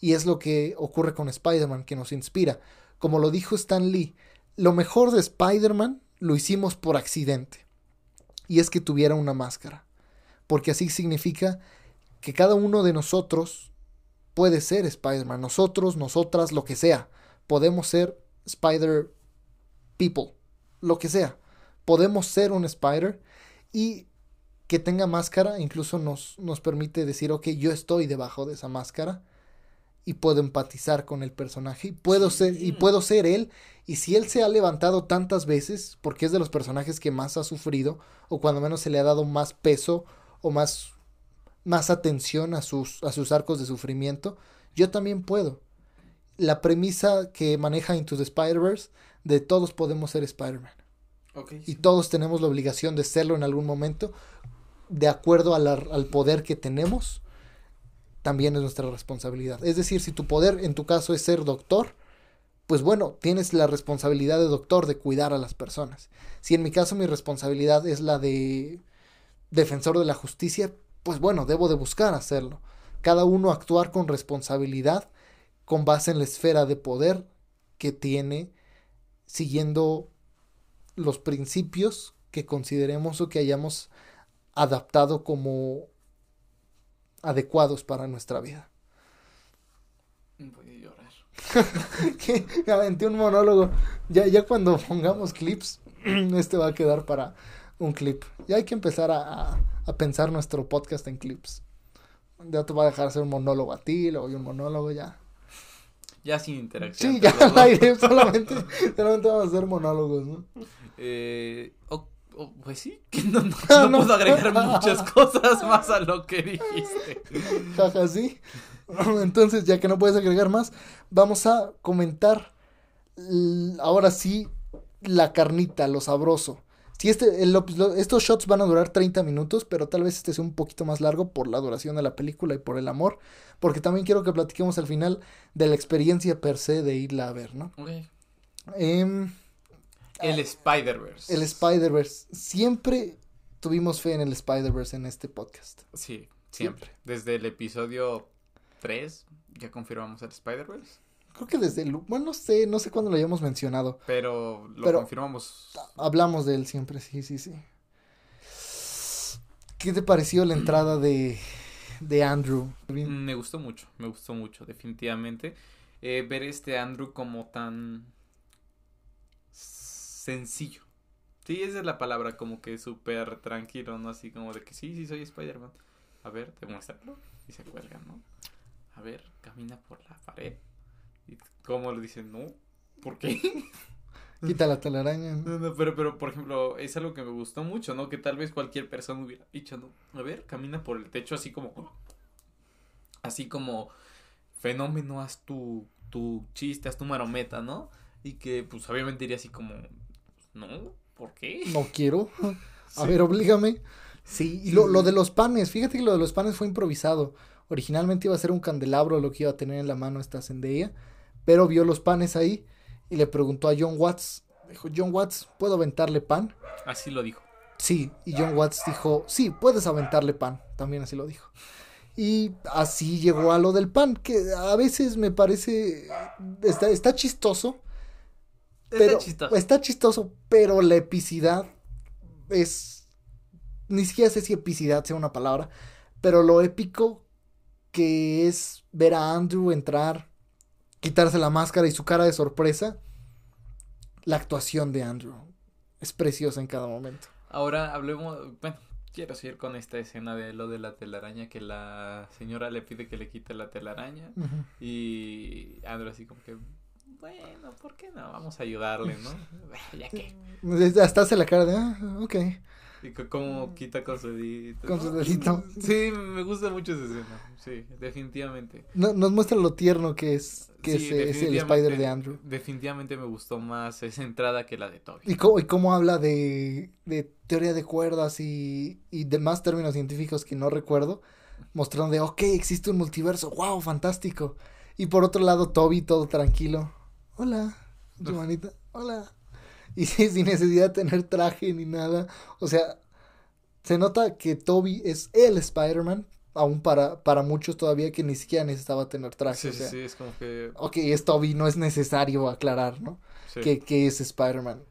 Y es lo que ocurre con Spider-Man, que nos inspira como lo dijo Stan Lee, lo mejor de Spider-Man lo hicimos por accidente. Y es que tuviera una máscara. Porque así significa que cada uno de nosotros puede ser Spider-Man. Nosotros, nosotras, lo que sea. Podemos ser Spider People. Lo que sea. Podemos ser un Spider. Y que tenga máscara incluso nos, nos permite decir, ok, yo estoy debajo de esa máscara y puedo empatizar con el personaje y puedo ser y puedo ser él. Y si él se ha levantado tantas veces porque es de los personajes que más ha sufrido o cuando menos se le ha dado más peso o más más atención a sus a sus arcos de sufrimiento yo también puedo. La premisa que maneja Into the Spider-Verse de todos podemos ser Spider-Man. Y todos tenemos la obligación de serlo en algún momento de acuerdo al poder que tenemos también es nuestra responsabilidad. Es decir, si tu poder en tu caso es ser doctor, pues bueno, tienes la responsabilidad de doctor de cuidar a las personas. Si en mi caso mi responsabilidad es la de defensor de la justicia, pues bueno, debo de buscar hacerlo. Cada uno actuar con responsabilidad con base en la esfera de poder que tiene siguiendo los principios que consideremos o que hayamos adaptado como adecuados para nuestra vida. Voy a llorar. me aventé un monólogo. Ya, ya cuando pongamos clips, este va a quedar para un clip. Ya hay que empezar a, a, pensar nuestro podcast en clips. Ya te va a dejar hacer un monólogo a ti, luego un monólogo ya. Ya sin interacción. Sí, ya al aire, solamente, solamente vamos a hacer monólogos, ¿no? Eh, Oh, pues sí, que no, no, puedo agregar muchas cosas más a lo que dijiste. Jaja, sí. Entonces, ya que no puedes agregar más, vamos a comentar ahora sí la carnita, lo sabroso. Si este, estos shots van a durar 30 minutos, pero tal vez este sea un poquito más largo por la duración de la película y por el amor, porque también quiero que platiquemos al final de la experiencia per se de irla a ver, ¿no? Ok. Eh, el Spider-Verse. El Spider-Verse. Siempre tuvimos fe en el Spider-Verse en este podcast. Sí, siempre. Desde el episodio 3 ya confirmamos el Spider-Verse. Creo que desde el... Bueno, no sé, no sé cuándo lo hayamos mencionado. Pero lo confirmamos. Hablamos de él siempre, sí, sí, sí. ¿Qué te pareció la entrada de, de Andrew? Me gustó mucho, me gustó mucho, definitivamente. Eh, ver este Andrew como tan sencillo. Sí, esa es la palabra, como que súper tranquilo, ¿no? Así como de que sí, sí, soy Spider-Man. A ver, demuéstralo. Y se cuelga, ¿no? A ver, camina por la pared. Y como le dicen, no, ¿por qué? Quita la telaraña. No, no, pero, pero, por ejemplo, es algo que me gustó mucho, ¿no? Que tal vez cualquier persona hubiera dicho, ¿no? A ver, camina por el techo así como... Así como... Fenómeno, haz tu, tu chiste, haz tu marometa, ¿no? Y que, pues, obviamente diría así como... No, ¿por qué? No quiero. A ver, oblígame. Sí, y lo, lo de los panes, fíjate que lo de los panes fue improvisado. Originalmente iba a ser un candelabro lo que iba a tener en la mano esta Zendaya, pero vio los panes ahí y le preguntó a John Watts, dijo, John Watts, ¿puedo aventarle pan? Así lo dijo. Sí, y John Watts dijo, sí, puedes aventarle pan, también así lo dijo. Y así llegó a lo del pan, que a veces me parece, está, está chistoso. Pero, está chistoso. Está chistoso, pero la epicidad es, ni siquiera sé si epicidad sea una palabra, pero lo épico que es ver a Andrew entrar quitarse la máscara y su cara de sorpresa, la actuación de Andrew es preciosa en cada momento. Ahora hablemos, bueno, quiero seguir con esta escena de lo de la telaraña, que la señora le pide que le quite la telaraña y Andrew así como que, bueno, ¿por qué no? Vamos a ayudarle, ¿no? ya que. Hasta hace la cara de, ah, ok. Y como quita con su dedito. Con su dedito. Sí, me gusta mucho esa escena. Sí, definitivamente. No, nos muestra lo tierno que es, que es, el Spider de Andrew. Definitivamente me gustó más esa entrada que la de Toby. Y cómo, y cómo habla de, de teoría de cuerdas y, y demás términos científicos que no recuerdo. Mostrando de, ok, existe un multiverso. Wow, fantástico. Y por otro lado, Toby todo tranquilo. Hola, hermanita. Hola y sin necesidad de tener traje ni nada. O sea, se nota que Toby es el Spider-Man, aún para, para muchos todavía que ni siquiera necesitaba tener traje. Sí, sí, es como que... Ok, es Toby, no es necesario aclarar, ¿no? Que, que es Spider-Man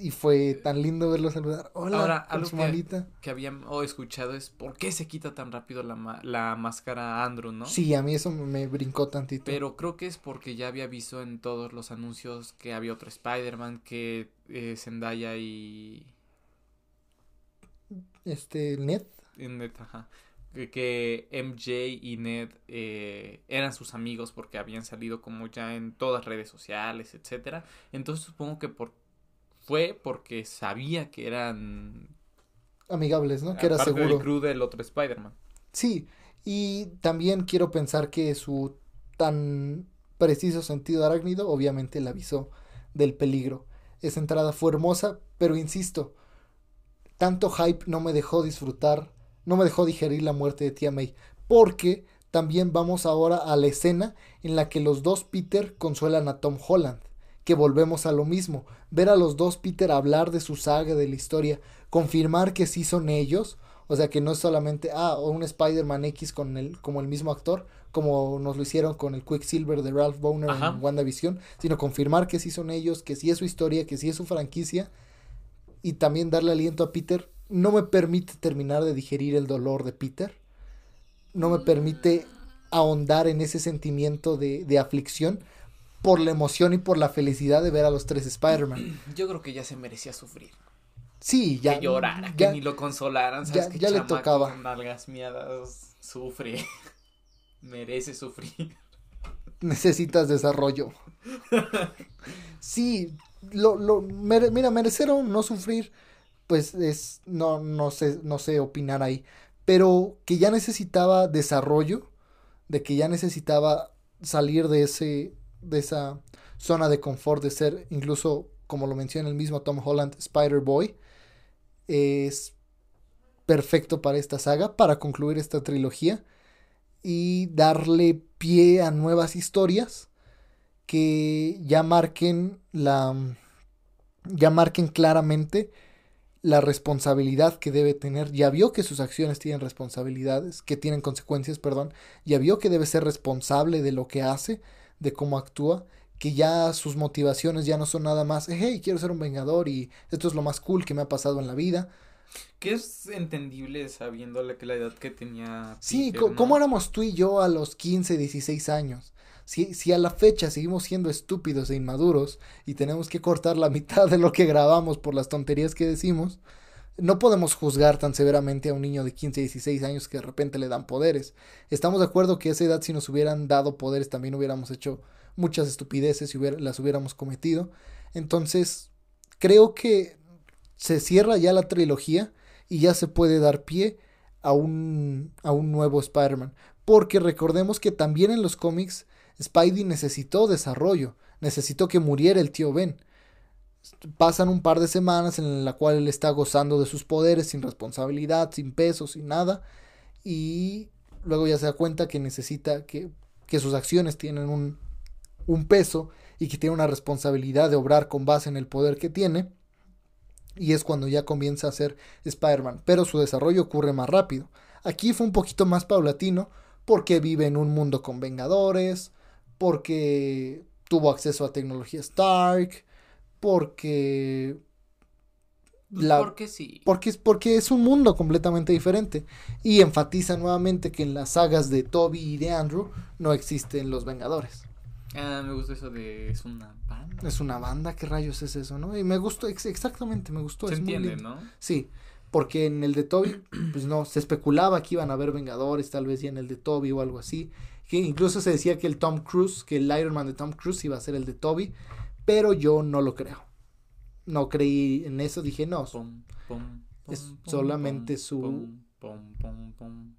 y fue tan lindo verlo saludar. Hola, Ahora, algo que, que habíamos escuchado es por qué se quita tan rápido la, la máscara Andrew, ¿no? Sí, a mí eso me brincó tantito. Pero creo que es porque ya había visto en todos los anuncios que había otro Spider-Man, que eh, Zendaya y... Este, Ned. Ned, ajá. Que, MJ y Ned eh, eran sus amigos porque habían salido como ya en todas redes sociales, etcétera. Entonces supongo que por fue porque sabía que eran amigables, ¿no? Que era seguro. del crew del otro Spider-Man. Sí, y también quiero pensar que su tan preciso sentido arácnido obviamente le avisó del peligro. Esa entrada fue hermosa, pero insisto, tanto hype no me dejó disfrutar, no me dejó digerir la muerte de Tia May, porque también vamos ahora a la escena en la que los dos Peter consuelan a Tom Holland que volvemos a lo mismo, ver a los dos Peter hablar de su saga, de la historia, confirmar que sí son ellos, o sea que no es solamente, ah, un Spider-Man X con el, como el mismo actor, como nos lo hicieron con el Quicksilver de Ralph Boner en WandaVision, sino confirmar que sí son ellos, que sí es su historia, que sí es su franquicia, y también darle aliento a Peter, no me permite terminar de digerir el dolor de Peter, no me permite ahondar en ese sentimiento de, de aflicción, por la emoción y por la felicidad de ver a los tres Spider-Man. Yo creo que ya se merecía sufrir. Sí, ya. Que llorara, que ni lo consolaran. ¿sabes? Ya, ya le tocaba. Con nalgas miadas sufre. Merece sufrir. Necesitas desarrollo. sí, lo, lo, mira, merecer o no sufrir, pues es, no, no sé, no sé opinar ahí. Pero que ya necesitaba desarrollo, de que ya necesitaba salir de ese, de esa zona de confort de ser incluso, como lo menciona el mismo Tom Holland, Spider-Boy, es perfecto para esta saga, para concluir esta trilogía y darle pie a nuevas historias que ya marquen la ya marquen claramente la responsabilidad que debe tener, ya vio que sus acciones tienen responsabilidades, que tienen consecuencias, perdón, ya vio que debe ser responsable de lo que hace, de cómo actúa, que ya sus motivaciones ya no son nada más, hey, quiero ser un vengador y esto es lo más cool que me ha pasado en la vida. Que es entendible sabiendo que la edad que tenía. Sí, ¿cómo éramos tú y yo a los 15, 16 años? Si, si a la fecha seguimos siendo estúpidos e inmaduros y tenemos que cortar la mitad de lo que grabamos por las tonterías que decimos, no podemos juzgar tan severamente a un niño de 15, 16 años que de repente le dan poderes. Estamos de acuerdo que a esa edad si nos hubieran dado poderes también hubiéramos hecho muchas estupideces y las hubiéramos cometido. Entonces, creo que se cierra ya la trilogía y ya se puede dar pie a un, a un nuevo Spider-Man. Porque recordemos que también en los cómics Spidey necesitó desarrollo, necesitó que muriera el tío Ben. Pasan un par de semanas en la cual él está gozando de sus poderes sin responsabilidad, sin peso, sin nada. Y luego ya se da cuenta que necesita que, que sus acciones tienen un, un peso y que tiene una responsabilidad de obrar con base en el poder que tiene. Y es cuando ya comienza a ser Spider-Man. Pero su desarrollo ocurre más rápido. Aquí fue un poquito más paulatino porque vive en un mundo con Vengadores, porque tuvo acceso a tecnología Stark, porque... La, porque sí. Porque, porque es un mundo completamente diferente. Y enfatiza nuevamente que en las sagas de Toby y de Andrew no existen los Vengadores. Ah, me gustó eso de. Es una banda. Es una banda, ¿qué rayos es eso, no? Y me gustó, exactamente, me gustó. Se es entiende, ¿no? Sí, porque en el de Toby, pues no, se especulaba que iban a haber Vengadores, tal vez ya en el de Toby o algo así. Que incluso se decía que el Tom Cruise, que el Iron Man de Tom Cruise iba a ser el de Toby, pero yo no lo creo. No creí en eso, dije no. es solamente su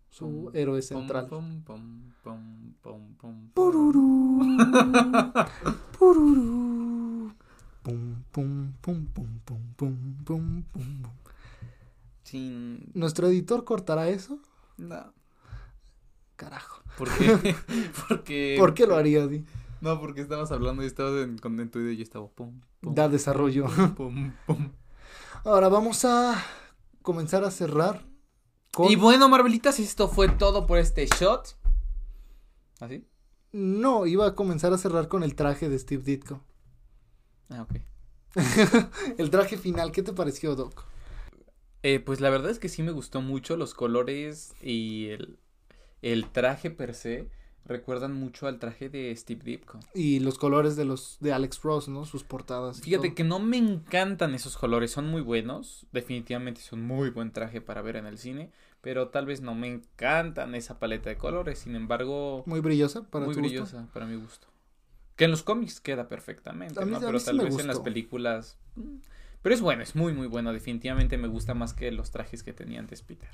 su héroe central. Pururú. Pururú. Pum, pum, pum, pum, pum, pum, pum, pum. Sin... ¿Nuestro editor cortará eso? No. Carajo. ¿Por qué? porque... ¿Por qué lo haría, Di? No, porque estabas hablando y estabas en, con tu video y estaba pum, pum. Da desarrollo. Pum, pum. Ahora vamos a comenzar a cerrar y bueno, Marvelitas, esto fue todo por este shot. ¿Así? No, iba a comenzar a cerrar con el traje de Steve Ditko. Ah, ok. el traje final, ¿qué te pareció, Doc? Eh, pues la verdad es que sí me gustó mucho los colores y el, el traje per se recuerdan mucho al traje de Steve Ditko. Y los colores de los de Alex Ross, ¿no? Sus portadas. Fíjate que no me encantan esos colores, son muy buenos, definitivamente son muy buen traje para ver en el cine, pero tal vez no me encantan esa paleta de colores, sin embargo, muy brillosa para muy brillosa para mi gusto. Que en los cómics queda perfectamente, ¿no? Pero tal vez en las películas mm, pero es bueno, es muy muy bueno, definitivamente me gusta más que los trajes que tenía antes Peter.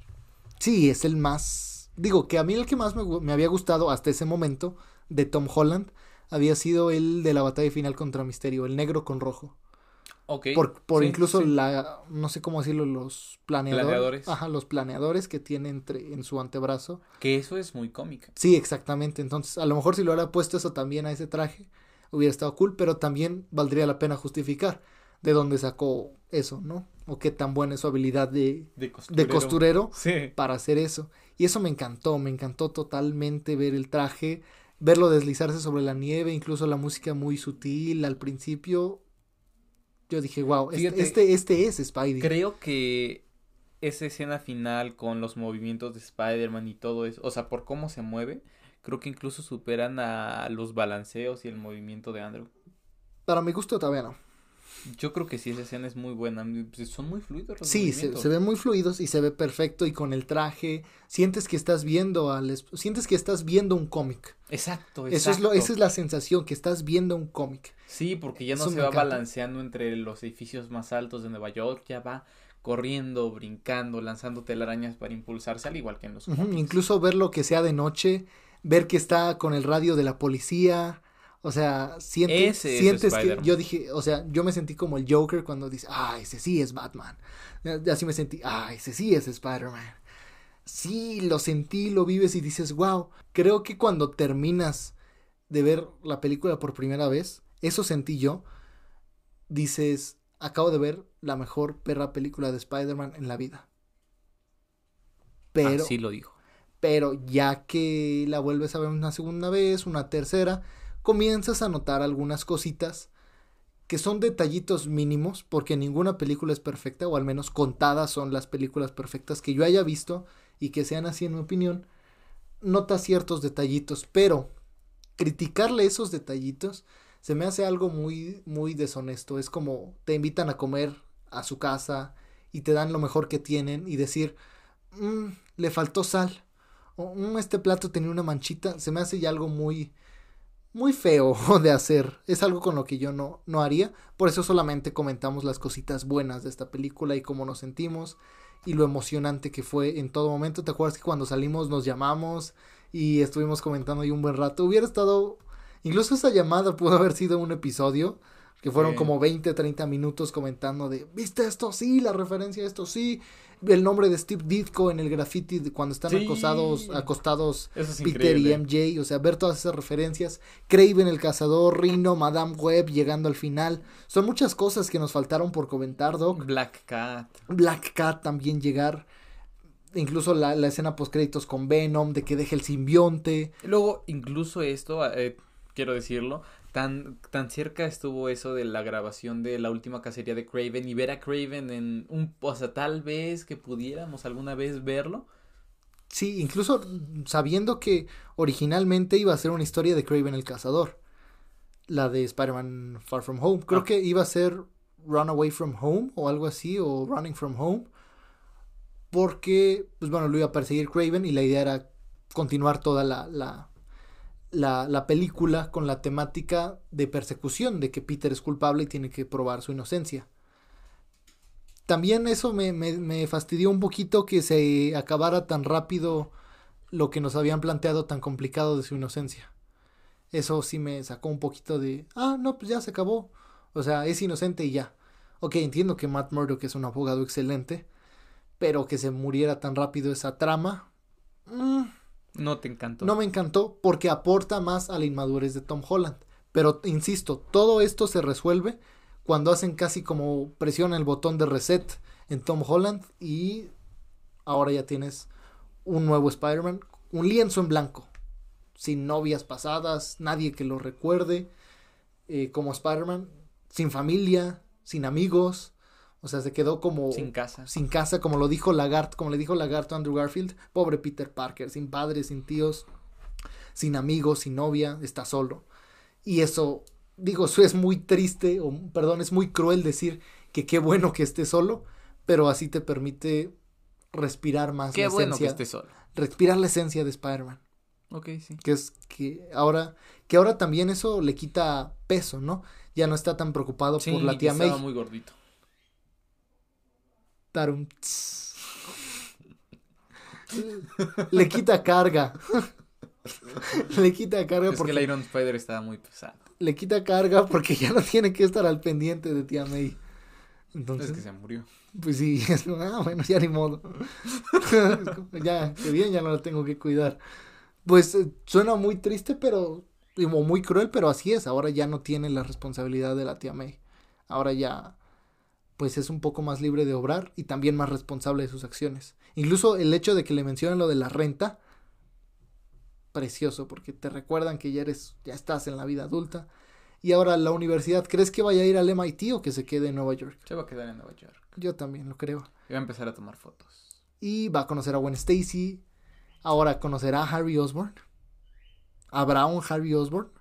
Sí, es el más digo que a mí el que más me, había gustado hasta ese momento de Tom Holland había sido el de la batalla final contra Misterio, el negro con rojo. Ok. Por, por incluso la, no sé cómo decirlo, los planeadores. Ajá, los planeadores que tiene entre, en su antebrazo. Que eso es muy cómico. Sí, exactamente. Entonces, a lo mejor si lo hubiera puesto eso también a ese traje, hubiera estado cool, pero también valdría la pena justificar de dónde sacó eso, ¿no? O qué tan buena es su habilidad de, de costurero, para hacer eso. Y eso me encantó, me encantó totalmente ver el traje, verlo deslizarse sobre la nieve, incluso la música muy sutil al principio. Yo dije, wow, este, este, este, es Spidey. Creo que esa escena final con los movimientos de Spider-Man y todo eso, o sea, por cómo se mueve, creo que incluso superan a los balanceos y el movimiento de Andrew. Para mi gusto todavía no. Yo creo que sí, esa escena es muy buena. Pues, son muy fluidos los Sí, se, se, ven muy fluidos y se ve perfecto. Y con el traje, sientes que estás viendo al sientes que estás viendo un cómic. Exacto, exacto. Eso es lo, esa es la sensación, que estás viendo un cómic. Sí, porque ya no se va balanceando entre los edificios más altos de Nueva York, ya va corriendo, brincando, lanzando telarañas para impulsarse, al igual que en los Incluso ver lo que sea de noche, ver que está con el radio de la policía o sea, sientes, sientes que yo dije, o sea, yo me sentí como el Joker cuando dice, ah, ese sí es Batman. Así me sentí, ah, ese sí es Spider-Man. Sí, lo sentí, lo vives y dices, wow. Creo que cuando terminas de ver la película por primera vez, eso sentí yo. Dices, acabo de ver la mejor perra película de Spider-Man en la vida. Pero. Así lo dijo. Pero ya que la vuelves a ver una segunda vez, una tercera comienzas a notar algunas cositas que son detallitos mínimos, porque ninguna película es perfecta, o al menos contadas son las películas perfectas que yo haya visto y que sean así en mi opinión, nota ciertos detallitos, pero criticarle esos detallitos se me hace algo muy, muy deshonesto. Es como te invitan a comer a su casa y te dan lo mejor que tienen y decir, mmm, le faltó sal, o mmm, este plato tenía una manchita, se me hace ya algo muy, muy feo de hacer. Es algo con lo que yo no, no haría. Por eso solamente comentamos las cositas buenas de esta película y cómo nos sentimos y lo emocionante que fue en todo momento. ¿Te acuerdas que cuando salimos nos llamamos y estuvimos comentando ahí un buen rato? Hubiera estado Incluso esa llamada pudo haber sido un episodio que fueron como 20, 30 minutos comentando de, ¿viste esto? Sí, la referencia a esto, sí. El nombre de Steve Ditko en el graffiti de cuando están acostados, acostados Peter y MJ, o sea, ver todas esas referencias. Craven el cazador, Rino, Madame Web llegando al final. Son muchas cosas que nos faltaron por comentar, Doc. Black Cat. Black Cat también llegar incluso la, la escena post créditos con Venom, de que deje el simbionte. Luego, incluso esto, eh, quiero decirlo, tan, tan cerca estuvo eso de la grabación de la última cacería de Craven y ver a Craven en un, o sea, tal vez que pudiéramos alguna vez verlo. Sí, incluso sabiendo que originalmente iba a ser una historia de Craven el cazador, la de Spider-Man Far From Home. Creo ah. que iba a ser Run Away From Home o algo así, o Running From Home, porque, pues bueno, lo iba a perseguir Craven y la idea era continuar toda la, la la, la, película con la temática de persecución, de que Peter es culpable y tiene que probar su inocencia. También eso me, me, fastidió un poquito que se acabara tan rápido lo que nos habían planteado tan complicado de su inocencia. Eso sí me sacó un poquito de, ah, no, pues ya se acabó. O sea, es inocente y ya. Ok, entiendo que Matt Murdock es un abogado excelente, pero que se muriera tan rápido esa trama. Mmm, no te encantó. No me encantó porque aporta más a la inmadurez de Tom Holland. Pero insisto, todo esto se resuelve cuando hacen casi como presiona el botón de reset en Tom Holland y ahora ya tienes un nuevo Spider-Man, un lienzo en blanco, sin novias pasadas, nadie que lo recuerde, eh, como Spider-Man, sin familia, sin amigos, o sea, se quedó como... Sin casa. Sin casa, como lo dijo Lagarto, como le dijo Lagarto a Andrew Garfield. Pobre Peter Parker, sin padres, sin tíos, sin amigos, sin novia, está solo. Y eso, digo, eso es muy triste, o perdón, es muy cruel decir que qué bueno que esté solo, pero así te permite respirar más qué bueno que esté solo. Respirar la esencia de Spider-Man. Ok, sí. Que es que ahora, que ahora también eso le quita peso, ¿no? Ya no está tan preocupado por la tía May. muy gordito. Le quita carga. Le quita carga porque. Es que el Iron Spider estaba muy pesado. Le quita carga porque ya no tiene que estar al pendiente de tía May. Entonces. Es que se murió. Pues sí, ah, bueno, ya ni modo. ya, qué bien, ya no la tengo que cuidar. Pues eh, suena muy triste, pero. muy cruel, pero así es. Ahora ya no tiene la responsabilidad de la tía May. Ahora ya pues es un poco más libre de obrar y también más responsable de sus acciones. Incluso el hecho de que le mencionen lo de la renta, precioso, porque te recuerdan que ya eres, ya estás en la vida adulta. Y ahora la universidad, ¿crees que vaya a ir al MIT o que se quede en Nueva York? Se va a quedar en Nueva York. Yo también lo creo. Y va a empezar a tomar fotos. Y va a conocer a Gwen Stacy. Ahora conocerá a Harry Osborn. ¿Habrá un Harry Osborn?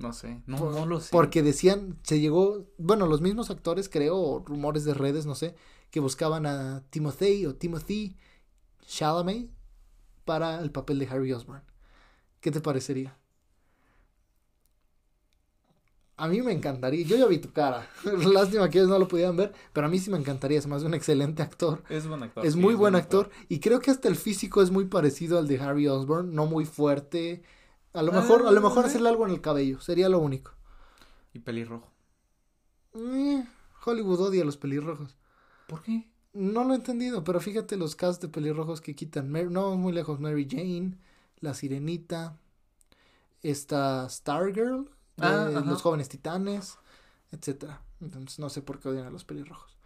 No sé, no, lo sé. Porque decían, se llegó, bueno, los mismos actores, creo, rumores de redes, no sé, que buscaban a Timothy o Timothy Chalamet para el papel de Harry Osborn. ¿Qué te parecería? A mí me encantaría. Yo ya vi tu cara. Lástima que ellos no lo pudieran ver, pero a mí sí me encantaría. Es más un excelente actor. Es buen actor. Es muy buen actor. Y creo que hasta el físico es muy parecido al de Harry Osborn. No muy fuerte. A lo mejor, a lo mejor ah, hacerle algo en el cabello, sería lo único. ¿Y pelirrojo? Eh, Hollywood odia a los pelirrojos. ¿Por qué? No lo he entendido, pero fíjate los casos de pelirrojos que quitan. no, muy lejos. Mary Jane, La Sirenita, esta Stargirl, ah, Los Jóvenes Titanes, etcétera. Entonces no sé por qué odian a los pelirrojos.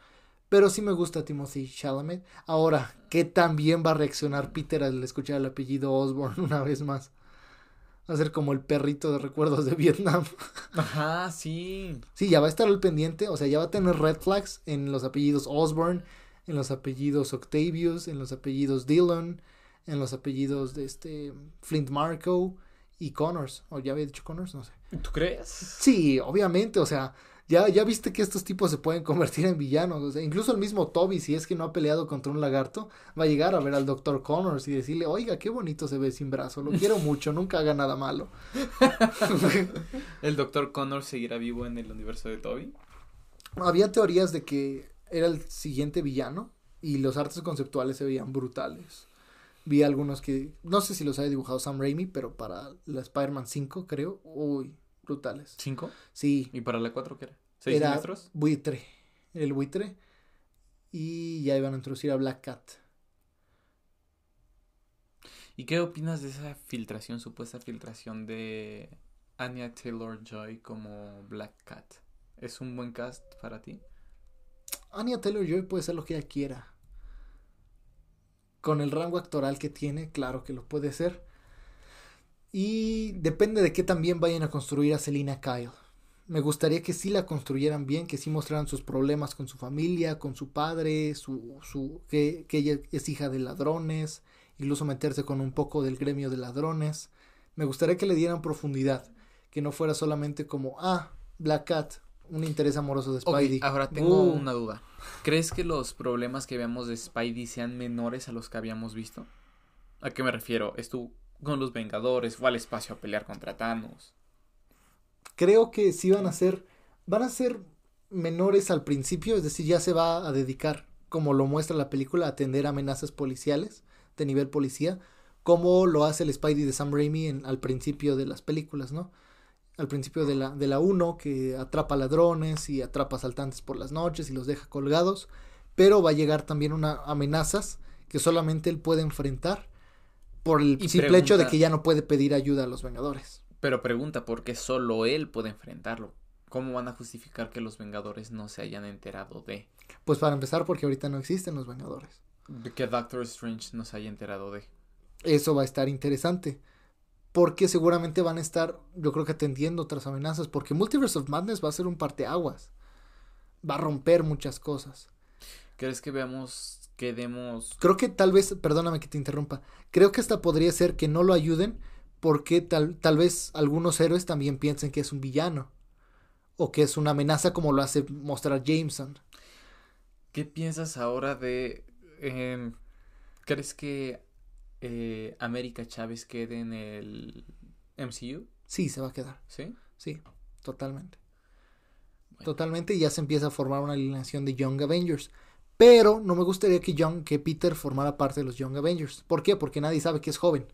Pero sí me gusta Timothy Chalamet. Ahora, ¿qué tan bien va a reaccionar Peter al escuchar el apellido Osborne una vez más? Va a ser como el perrito de recuerdos de Vietnam. Ajá, sí. Sí, ya va a estar al pendiente, o sea, ya va a tener red flags en los apellidos Osborne, en los apellidos Octavius, en los apellidos Dillon, en los apellidos de este Flint Marco y Connors. O ya había dicho Connors, no sé. ¿Tú crees? Sí, obviamente, o sea, ya, ya viste que estos tipos se pueden convertir en villanos. O sea, incluso el mismo Toby, si es que no ha peleado contra un lagarto, va a llegar a ver al Dr. Connors y decirle, oiga, qué bonito se ve sin brazo, lo quiero mucho, nunca haga nada malo. ¿El Dr. Connors seguirá vivo en el universo de Toby? Había teorías de que era el siguiente villano y los artes conceptuales se veían brutales. Vi algunos que, no sé si los haya dibujado Sam Raimi, pero para la Spider-Man 5, creo, uy, brutales. ¿Cinco? Sí. ¿Y para la cuatro qué era? ¿Seis era buitre, el buitre. Y ya iban a introducir a Black Cat. ¿Y qué opinas de esa filtración, supuesta filtración de Anya Taylor Joy como Black Cat? ¿Es un buen cast para ti? Anya Taylor Joy puede ser lo que ella quiera. Con el rango actoral que tiene, claro que lo puede ser. Y depende de qué también vayan a construir a Selina Kyle. Me gustaría que sí la construyeran bien, que sí mostraran sus problemas con su familia, con su padre, su, su, que, que ella es hija de ladrones, incluso meterse con un poco del gremio de ladrones. Me gustaría que le dieran profundidad, que no fuera solamente como, ah, Black Cat, un interés amoroso de Spidey. Ahora tengo Uh, una duda. ¿Crees que los problemas que veamos de Spidey sean menores a los que habíamos visto? ¿A qué me refiero? Estuvo con los Vengadores, fue al espacio a pelear contra Thanos. creo que sí van a ser, van a ser menores al principio, es decir, ya se va a dedicar, como lo muestra la película, a atender amenazas policiales de nivel policía, como lo hace el Spidey de Sam Raimi en, al principio de las películas, ¿no? Al principio de la, de la 1, que atrapa ladrones y atrapa asaltantes por las noches y los deja colgados, pero va a llegar también una amenazas que solamente él puede enfrentar por el Y simple hecho de que ya no puede pedir ayuda a los Vengadores. Pero pregunta, ¿por qué solo él puede enfrentarlo? ¿Cómo van a justificar que los Vengadores no se hayan enterado de? Pues para empezar, porque ahorita no existen los Vengadores. De que Doctor Strange no se haya enterado de. Eso va a estar interesante. Porque seguramente van a estar, yo creo que atendiendo otras amenazas. Porque Multiverse of Madness va a ser un parteaguas. Va a romper muchas cosas. ¿Crees que veamos, que demos... Creo que tal vez, perdóname que te interrumpa. Creo que esta podría ser que no lo ayuden. Porque tal, tal vez algunos héroes también piensen que es un villano. O que es una amenaza como lo hace mostrar Jameson. ¿Qué piensas ahora de... em, ¿Crees que eh, América Chávez quede en el MCU? Sí, se va a quedar. ¿Sí? Sí, totalmente. Bueno. Totalmente, y ya se empieza a formar una alineación de Young Avengers. Pero no me gustaría que, Young, que Peter formara parte de los Young Avengers. ¿Por qué? Porque nadie sabe que es joven.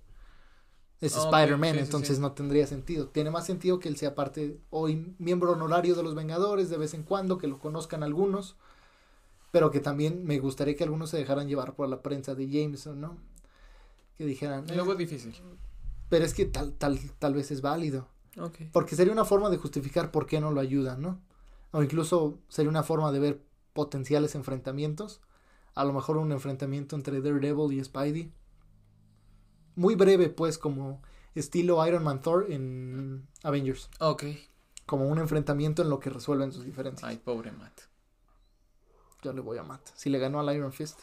Es Spider-Man, sí, entonces sí. no tendría sentido. Tiene más sentido que él sea parte, hoy miembro honorario de los Vengadores de vez en cuando, que lo conozcan algunos. Pero que también me gustaría que algunos se dejaran llevar por la prensa de Jameson, ¿no? Que dijeran, Y luego "Eh, es difícil. pero es que tal, tal, tal vez es válido. Ok. Porque sería una forma de justificar por qué no lo ayudan, ¿no? O incluso sería una forma de ver potenciales enfrentamientos. A lo mejor un enfrentamiento entre Daredevil y Spidey. Muy breve, pues, como estilo Iron Man Thor en Avengers. Ok. Como un enfrentamiento en lo que resuelven sus diferencias. Ay, pobre Matt. Yo le voy a Matt. Si le ganó al Iron Fist,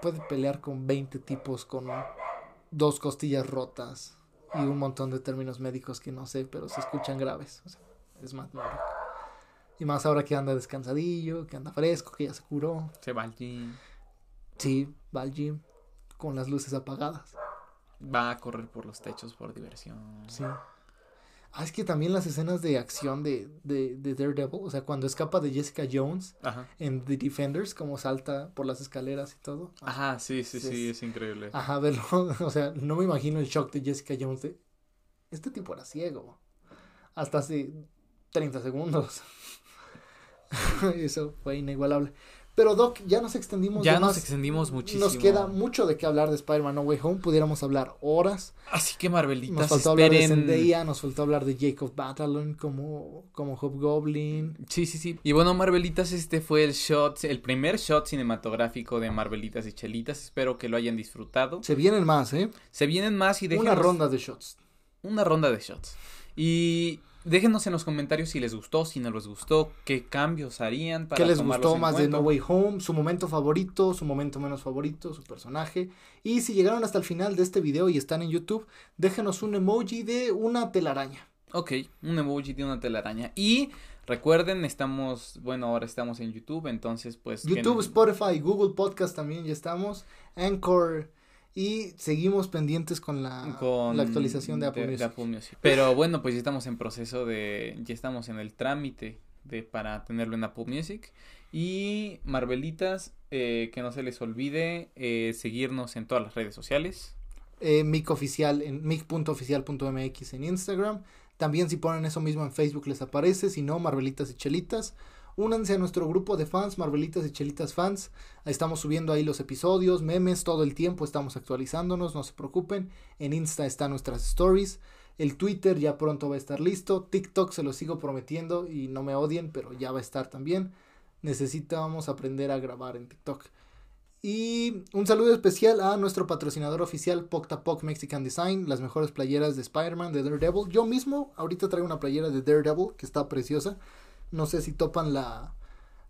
puede pelear con 20 tipos con dos costillas rotas y un montón de términos médicos que no sé, pero se escuchan graves. O sea, es Matt Murdock. Y más ahora que anda descansadillo, que anda fresco, que ya se curó. Se va al gym. Sí, va al gym con las luces apagadas. Va a correr por los techos por diversión. Sí. Ah, es que también las escenas de acción de, de, de Daredevil, o sea, cuando escapa de Jessica Jones Ajá. en The Defenders, como salta por las escaleras y todo. Ajá, sí, sí, Sí, sí, es- es increíble. Ajá, verlo, o sea, no me imagino el shock de Jessica Jones de, este tipo era ciego, hasta hace 30 segundos. Eso fue inigualable. Pero Doc, ya nos extendimos. Ya nos extendimos muchísimo. Nos queda mucho de qué hablar de Spider-Man No Way Home. Pudiéramos hablar horas. Así que Marvelitas, Nos faltó hablar de Zendaya, nos faltó hablar de Jacob Batalon como, como Hobgoblin. Sí, sí, sí. Y bueno, Marvelitas, este fue el shot, el primer shot cinematográfico de Marvelitas y Chelitas. Espero que lo hayan disfrutado. Se vienen más, ¿eh? Se vienen más y déjenos... Una ronda de shots. Una ronda de shots. Y Déjenos en los comentarios si les gustó, si no les gustó, qué cambios harían para ¿Qué les gustó más de No Way Home? Su momento favorito, su momento menos favorito, su personaje. Y si llegaron hasta el final de este video y están en YouTube, déjenos un emoji de una telaraña. Ok, un emoji de una telaraña. Y recuerden, estamos, bueno, ahora estamos en YouTube, entonces pues... YouTube, Spotify, Google Podcast también ya estamos. Anchor y seguimos pendientes con la, con la actualización de Apple, Music. Pero bueno, pues ya estamos en proceso de, ya estamos en el trámite de para tenerlo en Apple Music. Y Marvelitas, eh, que no se les olvide eh, seguirnos en todas las redes sociales. Eh, mic oficial en mic.oficial.mx en Instagram. También si ponen eso mismo en Facebook les aparece, si no, Marvelitas y Chelitas. Únanse a nuestro grupo de fans, Marvelitas y Chelitas fans. Estamos subiendo ahí los episodios, memes, todo el tiempo estamos actualizándonos, no se preocupen. En Insta están nuestras stories. El Twitter ya pronto va a estar listo. TikTok se lo sigo prometiendo y no me odien, pero ya va a estar también. Necesitamos aprender a grabar en TikTok. Y un saludo especial a nuestro patrocinador oficial Poctapoc Mexican Design, las mejores playeras de Spider-Man, de Daredevil. Yo mismo ahorita traigo una playera de Daredevil que está preciosa. No sé si topan la,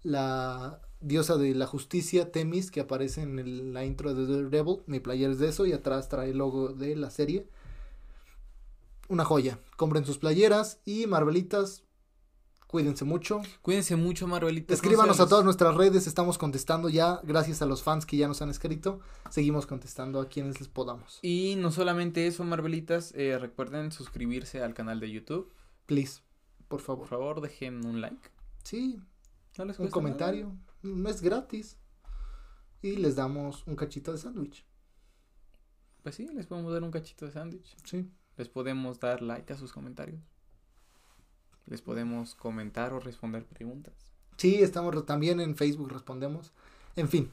la diosa de la justicia, Temis, que aparece en la intro de Daredevil. Mi player es de eso y atrás trae el logo de la serie. Una joya. Compren sus playeras y Marvelitas. Cuídense mucho. Cuídense mucho, Marvelitas. Escríbanos a todas nuestras redes. Estamos contestando ya. Gracias a los fans que ya nos han escrito. Seguimos contestando a quienes les podamos. Y no solamente eso, Marvelitas. Eh, recuerden suscribirse al canal de YouTube. Please por favor. Por favor, dejen un like. Sí. un comentario. No es gratis. Y les damos un cachito de sándwich. Pues sí, les podemos dar un cachito de sándwich. Sí. Les podemos dar like a sus comentarios. Les podemos comentar o responder preguntas. Sí, estamos también en Facebook respondemos. En fin,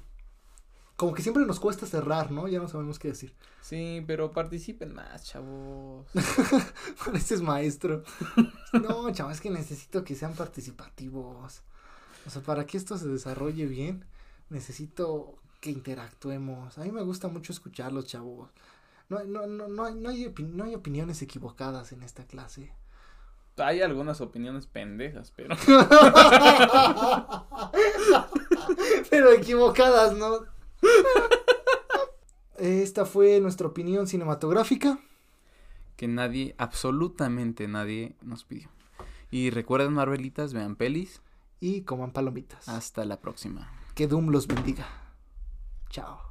como que siempre nos cuesta cerrar, ¿no? Ya no sabemos qué decir. Sí, pero participen más, chavos. Pareces maestro. no, chavos, es que necesito que sean participativos. O sea, para que esto se desarrolle bien, necesito que interactuemos. A mí me gusta mucho escucharlos, chavos. No, no, no, no, hay, no, hay, no hay opiniones equivocadas en esta clase. Hay algunas opiniones pendejas, pero. pero equivocadas, ¿no? Esta fue nuestra opinión cinematográfica. Que nadie, absolutamente nadie nos pidió. Y recuerden, Marvelitas, vean pelis. Y coman palomitas. Hasta la próxima. Que Doom los bendiga. Chao.